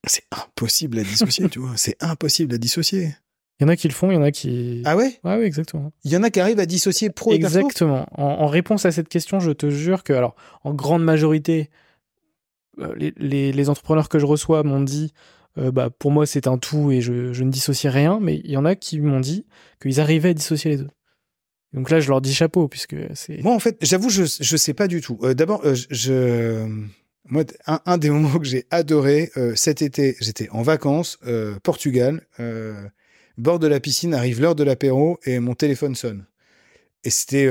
C'est impossible à dissocier, tu vois. C'est impossible à dissocier. Il y en a qui le font, il y en a qui. Ah ouais? Ouais, ouais, exactement. Il y en a qui arrivent à dissocier pro et perso? Exactement. En, en, réponse à cette question, je te jure que, alors, en grande majorité, euh, les, les, entrepreneurs que je reçois m'ont dit euh, bah, pour moi c'est un tout et je, je, ne dissocie rien, mais il y en a qui m'ont dit qu'ils arrivaient à dissocier les deux. Donc là, je leur dis chapeau, puisque c'est. Moi, en fait, j'avoue, je je sais pas du tout. Euh, D'abord, euh, je, moi, un, un, des moments que j'ai adoré cet été, j'étais en vacances, Portugal, bord de la piscine, arrive l'heure de l'apéro et mon téléphone sonne. Et c'était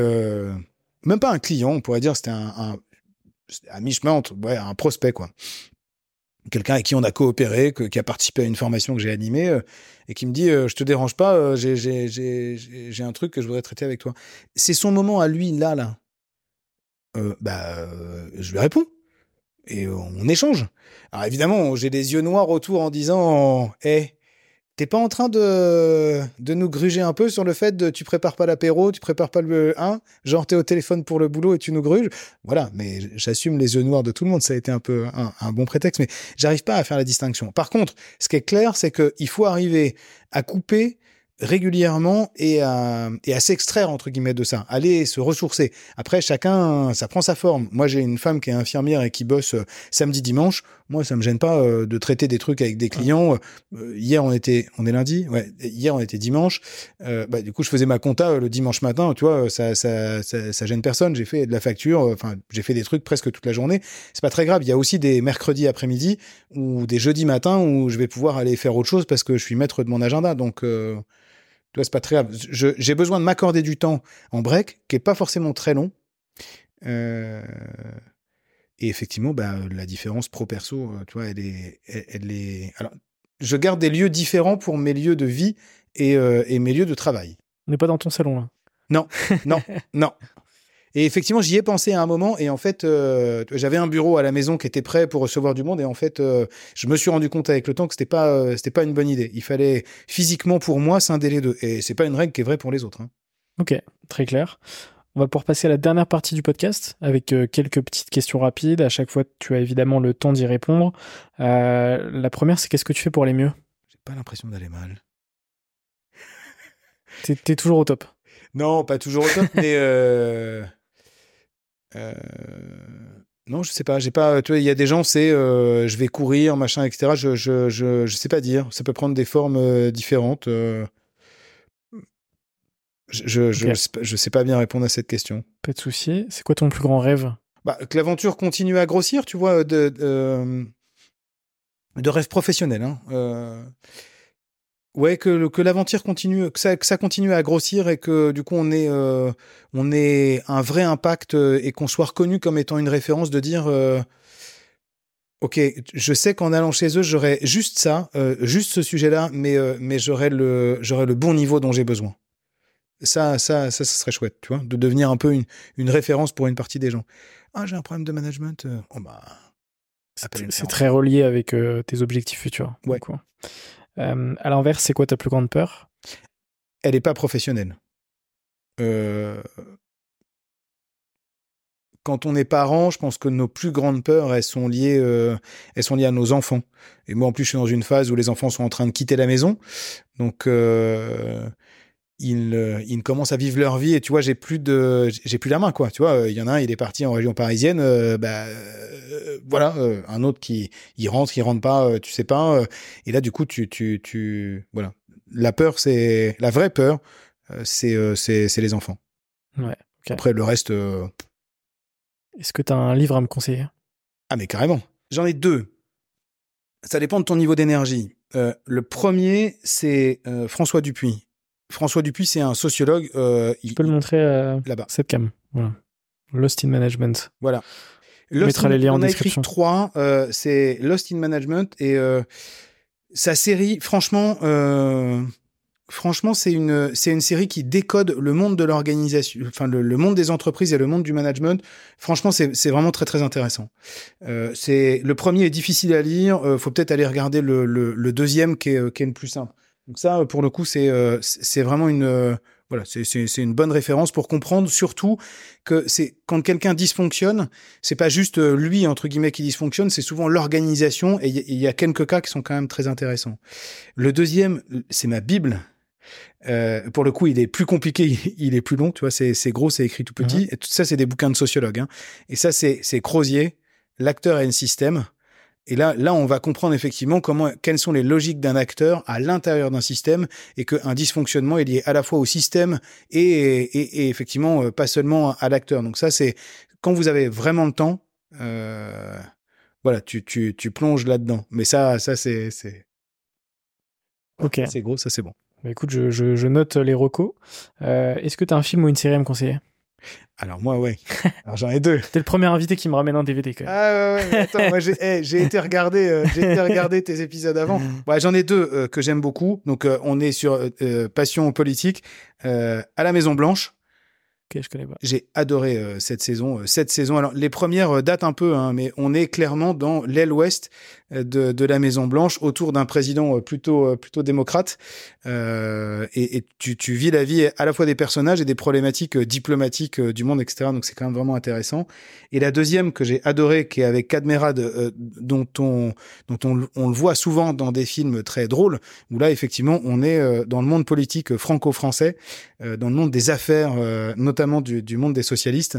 même pas un client, on pourrait dire, c'était un, un, à mi-chemin entre ouais, un prospect, quoi. Quelqu'un avec qui on a coopéré, qui a participé à une formation que j'ai animée, euh, et qui me dit euh, Je te dérange pas, euh, j'ai un truc que je voudrais traiter avec toi. C'est son moment à lui, là, là. bah, je lui réponds. Et on échange. Alors évidemment, j'ai des yeux noirs autour en disant Hé, T'es pas en train de, de nous gruger un peu sur le fait de tu prépares pas l'apéro, tu prépares pas le 1, genre t'es au téléphone pour le boulot et tu nous gruges. Voilà, mais j'assume les yeux noirs de tout le monde, ça a été un peu un, un bon prétexte, mais j'arrive pas à faire la distinction. Par contre, ce qui est clair, c'est qu'il faut arriver à couper régulièrement et à, et à s'extraire entre guillemets de ça, aller se ressourcer. Après, chacun, ça prend sa forme. Moi, j'ai une femme qui est infirmière et qui bosse euh, samedi dimanche. Moi, ça me gêne pas euh, de traiter des trucs avec des clients. Euh, hier, on était, on est lundi, ouais. Hier, on était dimanche. bah, du coup, je faisais ma compta le dimanche matin. Tu vois, ça, ça, ça, ça gêne personne. J'ai fait de la facture. Enfin, j'ai fait des trucs presque toute la journée. C'est pas très grave. Il y a aussi des mercredis après-midi ou des jeudis matin où je vais pouvoir aller faire autre chose parce que je suis maître de mon agenda. Donc tu vois, c'est pas très grave. J'ai besoin de m'accorder du temps en break, qui est pas forcément très long. Euh, et effectivement, bah, la différence pro-perso, euh, tu vois, elle est, elle, est. Alors, je garde des lieux différents pour mes lieux de vie et, euh, et mes lieux de travail. On n'est pas dans ton salon là. Non, non, non. Et effectivement, j'y ai pensé à un moment. Et en fait, euh, j'avais un bureau à la maison qui était prêt pour recevoir du monde. Et en fait, euh, je me suis rendu compte avec le temps que c'était pas, euh, c'était pas une bonne idée. Il fallait physiquement pour moi scinder les deux. Et c'est pas une règle qui est vraie pour les autres. Hein. Ok, très clair. On va pouvoir passer à la dernière partie du podcast avec quelques petites questions rapides. À chaque fois, tu as évidemment le temps d'y répondre. la première, c'est qu'est-ce que tu fais pour aller mieux? J'ai pas l'impression d'aller mal. T'es es toujours au top. Non, pas toujours au top, mais euh, non, je sais pas. J'ai pas. Tu vois, il y a des gens, c'est euh, je vais courir, machin, etc. Je, je, je, je sais pas dire. Ça peut prendre des formes euh, différentes. Je, je, je, sais pas bien répondre à cette question. Pas de souci. C'est quoi ton plus grand rêve? Bah, Que l'aventure continue à grossir, tu vois, de, de, de rêve professionnel. Hein. Ouais, que, que l'aventure continue, que ça, que ça continue à grossir et que du coup on ait, euh, on ait un vrai impact euh, et qu'on soit reconnu comme étant une référence de dire, euh, ok, je sais qu'en allant chez eux j'aurai juste ça, juste ce sujet-là, mais mais j'aurai le j'aurai le bon niveau dont j'ai besoin. Ça, ça, ça, ça serait chouette, tu vois, de devenir un peu une, une référence pour une partie des gens. Ah, j'ai un problème de management. Oh bah, c'est très relié avec tes objectifs futurs. Ouais. Quoi. Euh, à l'inverse, c'est quoi ta plus grande peur? Elle n'est pas professionnelle. Euh, quand on est parent, je pense que nos plus grandes peurs, elles sont liées, euh, elles sont liées à nos enfants. Et moi, en plus, je suis dans une phase où les enfants sont en train de quitter la maison, donc ils, ils commencent à vivre leur vie. Et tu vois, j'ai plus de, j'ai plus la main, quoi. Tu vois, il y en a un, il est parti en région parisienne. bah, voilà, euh, un autre qui il rentre, il rentre pas, euh, tu sais pas. Euh, et là, du coup, tu, tu, tu, voilà. La peur, c'est la vraie peur, c'est c'est c'est les enfants. Ouais. Après, le reste. Est-ce que tu as un livre à me conseiller? Ah, mais carrément. J'en ai deux. Ça dépend de ton niveau d'énergie. le premier, c'est François Dupuis. François Dupuis, c'est un sociologue. Euh, tu peux le montrer à là-bas. cette cam. Voilà. Lost in Management. Voilà. On mettra les liens on en a description. écrit trois. euh, c'est Lost in Management et euh, sa série. Franchement, euh, franchement, c'est une c'est une série qui décode le monde de l'organisation, enfin le, le monde des entreprises et le monde du management. Franchement, c'est c'est vraiment très très intéressant. Euh, c'est le premier est difficile à lire. Euh, faut peut-être aller regarder le, le, le deuxième qui est euh, qui est le plus simple. Donc ça, pour le coup, c'est euh, c'est vraiment une euh, voilà, c'est une bonne référence pour comprendre surtout que c'est quand quelqu'un dysfonctionne, c'est pas juste euh, lui entre guillemets qui dysfonctionne, c'est souvent l'organisation et il y, a quelques cas qui sont quand même très intéressants. Le deuxième, c'est ma bible. Euh, pour le coup, il est plus compliqué, il- est plus long, tu vois, c'est c'est gros, c'est écrit tout petit. Et tout ça, c'est des bouquins de sociologues. Hein. Et ça, c'est c'est Crozier, l'acteur et un système. Et là, là, on va comprendre effectivement comment, quelles sont les logiques d'un acteur à l'intérieur d'un système et qu'un dysfonctionnement est lié à la fois au système et, et, et effectivement euh, pas seulement à l'acteur. Donc ça, c'est quand vous avez vraiment le temps, euh, voilà, tu, tu, tu plonges là-dedans. Mais ça, ça c'est c'est Ok. c'est gros, ça c'est bon. Bah, écoute, je, je, je note les recos. Euh, Est-ce que tu as un film ou une série à me conseiller? Alors moi, ouais. Alors j'en ai deux. T'es le premier invité qui me ramène un DVD quand même. Ah ouais, ouais, mais attends, moi j'ai été regarder, euh, j'ai été regarder tes épisodes avant. Ouais, j'en ai deux euh, que j'aime beaucoup. Donc euh, on est sur passion politique à la Maison Blanche. Ok, je connais pas. J'ai adoré cette saison. cette saison. Alors les premières datent un peu, hein, mais on est clairement dans l'aile ouest de, la Maison Blanche, autour d'un président euh, plutôt euh, plutôt démocrate. Euh, et tu, vis la vie à la fois des personnages et des problématiques diplomatiques du monde, etc. Donc c'est quand même vraiment intéressant. Et la deuxième que j'ai adorée, qui est avec Cadmerade, euh, dont on dont on, on le voit souvent dans des films très drôles, où là effectivement on est dans le monde politique franco-français, dans le monde des affaires, notamment du, du monde des socialistes,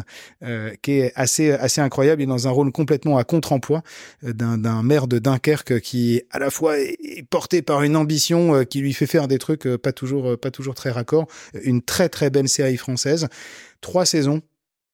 qui est assez assez incroyable. Il est dans un rôle complètement à contre-emploi d'un maire de Dunkerque qui à la fois est porté par une ambition euh, qui lui fait faire des trucs euh, pas toujours euh, pas toujours très raccords. Une très très belle série française, trois saisons.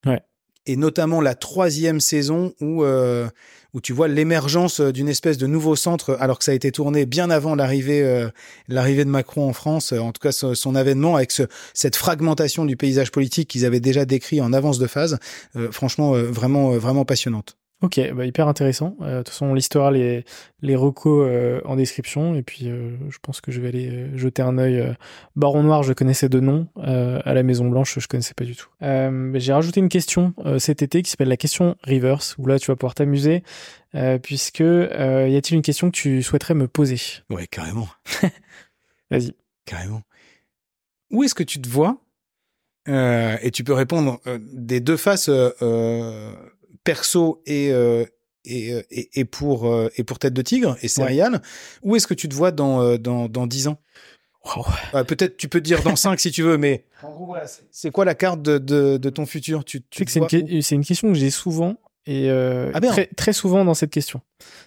Ouais. Et notamment la troisième saison où euh, où tu vois l'émergence d'une espèce de nouveau centre, alors que ça a été tourné bien avant l'arrivée euh, l'arrivée de Macron en France, euh, en tout cas son, son avènement avec ce, cette fragmentation du paysage politique qu'ils avaient déjà décrit en avance de phase. Euh, franchement, vraiment vraiment passionnante. Ok, bah, hyper intéressant. Euh, De toute façon, l'histoire, les, les recos euh, en description. Et puis, euh, je pense que je vais aller jeter un œil. Baron Noir, je connaissais de nom. À la Maison Blanche, je connaissais pas du tout. J'ai rajouté une question cet été qui s'appelle la question reverse, où là, tu vas pouvoir t'amuser. Puisque, y a-t-il une question que tu souhaiterais me poser? Ouais, carrément. Vas-y. Carrément. Où est-ce que tu te vois Et tu peux répondre des deux faces, perso et, euh, et, euh, et, et pour, euh, et pour Tête de Tigre et Serial. Où est-ce que tu te vois dans, dans, dans 10 ans? Wow. Ouais, Peut-être tu peux dire dans 5 si tu veux, mais c'est- quoi la carte de, de, de ton futur? Tu, c'est une, question que j'ai souvent et euh, Ah bien. très, très souvent dans cette question.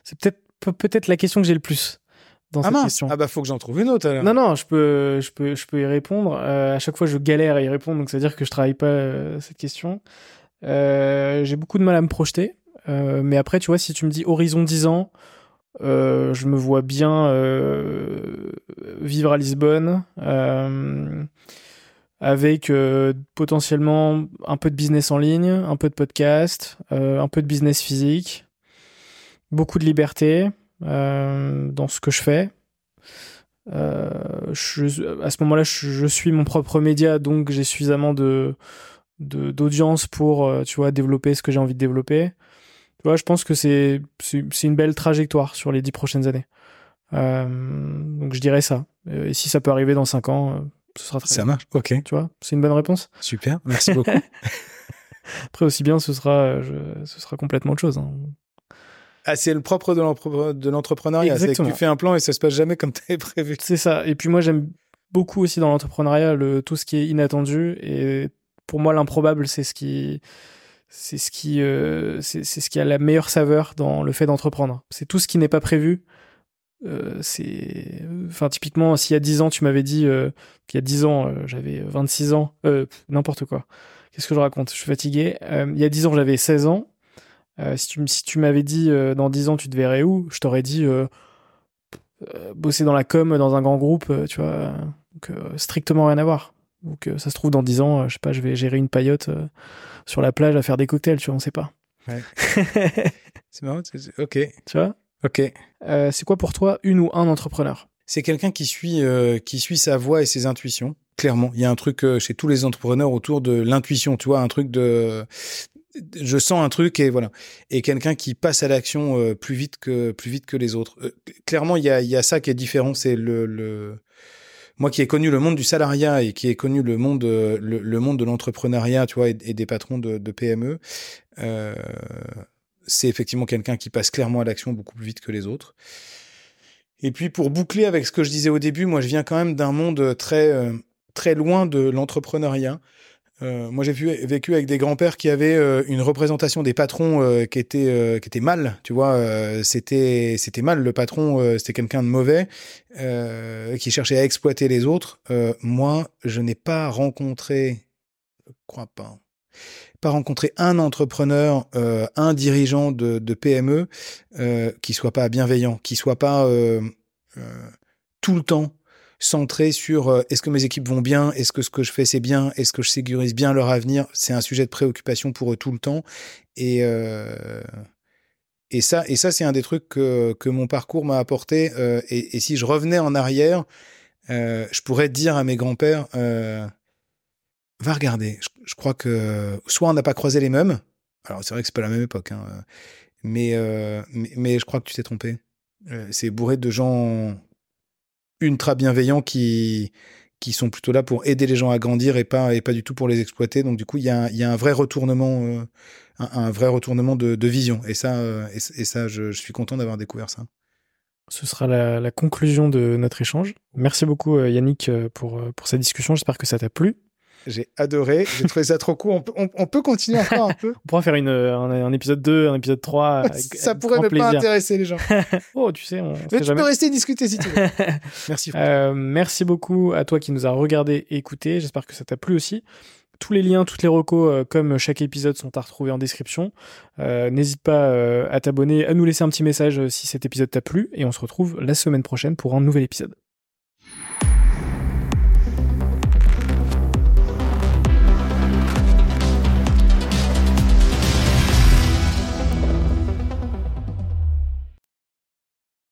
C'est peut-être peut- peut-être la question que j'ai le plus dans Ah cette mince question. Ah bah faut que j'en trouve une autre alors. Non, non, je peux, je peux, je peux y répondre. Euh, à chaque fois, je galère à y répondre, donc ça veut dire que je travaille pas euh, cette question. Euh, j'ai beaucoup de mal à me projeter. Euh, mais après, tu vois, si tu me dis horizon 10 ans, euh, je me vois bien vivre à Lisbonne, avec potentiellement un peu de business en ligne, un peu de podcast, un peu de business physique, beaucoup de liberté dans ce que je fais. À ce moment-là, je, je suis mon propre média, donc j'ai suffisamment de- d'audience pour, euh, tu vois, développer ce que j'ai envie de développer. Tu vois, je pense que c'est c'est une belle trajectoire sur les dix prochaines années. Euh, donc je dirais ça. Euh, Et si ça peut arriver dans cinq ans, euh, ce sera très Ça bien. marche, ok, Tu vois, c'est une bonne réponse. super, merci beaucoup. Après aussi bien, ce sera, je- ce sera complètement autre chose. hein. ah, c'est le propre de de l'entrepreneuriat, c'est que tu fais un plan et ça se passe jamais comme tu avais prévu. C'est ça. Et puis moi, j'aime beaucoup aussi dans l'entrepreneuriat le, tout ce qui est inattendu. Et pour moi, l'improbable, c'est ce qui, c'est ce qui, euh, c'est ce qui a la meilleure saveur dans le fait d'entreprendre. C'est tout ce qui n'est pas prévu. Euh, c'est, enfin, typiquement, s'il y a 10 ans, tu m'avais dit euh, qu'il y a 10 ans, euh, j'avais 26 ans, n'importe quoi. Qu'est-ce que je raconte? Je suis fatigué. Il y a 10 ans, j'avais 16 ans. Si tu, si tu m'avais dit dans 10 ans, tu te verrais où? Je t'aurais dit bosser dans la com dans un grand groupe, tu vois. Strictement rien à voir. Donc ça se trouve dans 10 ans, je sais pas, je vais gérer une paillote sur la plage à faire des cocktails, tu vois, on sait pas. Ouais. c'est marrant, ok. Tu vois? Ok. c'est quoi pour toi une ou un entrepreneur? C'est quelqu'un qui suit qui suit sa voix et ses intuitions. Clairement, il y a un truc chez tous les entrepreneurs autour de l'intuition, tu vois, un truc de je sens un truc et voilà et quelqu'un qui passe à l'action euh, plus vite que plus vite que les autres. Euh, clairement, il y a, y a ça qui est différent, c'est le, le moi qui ai connu le monde du salariat et qui ai connu le monde le, le monde de l'entrepreneuriat, tu vois, et, des patrons de, PME, euh, c'est effectivement quelqu'un qui passe clairement à l'action beaucoup plus vite que les autres. Et puis pour boucler avec ce que je disais au début, moi je viens quand même d'un monde très euh, très loin de l'entrepreneuriat. Euh, moi, j'ai vécu avec des grands-pères qui avaient euh, une représentation des patrons euh, qui était qui était mal. Tu vois, c'était c'était mal. Le patron, c'était quelqu'un de mauvais qui cherchait à exploiter les autres. moi, je n'ai pas rencontré, je crois pas, pas rencontré un entrepreneur, un dirigeant de, de PME qui soit pas bienveillant, qui soit pas tout le temps centré sur euh, est-ce que mes équipes vont bien, est-ce que ce que je fais c'est bien, est-ce que je sécurise bien leur avenir? C'est un sujet de préoccupation pour eux tout le temps. Et, euh, et ça, et ça c'est un des trucs que, que mon parcours m'a apporté. Euh, et, si je revenais en arrière, je pourrais dire à mes grands-pères, va regarder. Je, crois que soit on n'a pas croisé les mêmes. Alors c'est vrai que c'est pas la même époque, hein, mais, mais je crois que tu t'es trompé. c'est bourré de gens ultra bienveillants qui qui sont plutôt là pour aider les gens à grandir et pas et pas du tout pour les exploiter. Donc du coup, il y a, y a un vrai retournement, euh, un, vrai retournement de, de vision. Et ça, euh, et, ça, je, je, suis content d'avoir découvert ça. Ce sera la, la, conclusion de notre échange. Merci beaucoup euh, Yannick pour pour cette discussion. J'espère que ça t'a plu. J'ai adoré. J'ai trouvé ça trop cool. On peut, on, peut continuer encore un peu? on pourra faire une, un, épisode 2, un épisode 3. ça pourrait ne pas intéresser les gens. oh, tu sais, on Mais tu peux rester discuter si tu veux. merci. Euh, merci beaucoup à toi qui nous a regardé et écouté. J'espère que ça t'a plu aussi. Tous les liens, toutes les recos, euh, comme chaque épisode, sont à retrouver en description. Euh, N'hésite pas euh, à t'abonner, à nous laisser un petit message si cet épisode t'a plu. Et on se retrouve la semaine prochaine pour un nouvel épisode.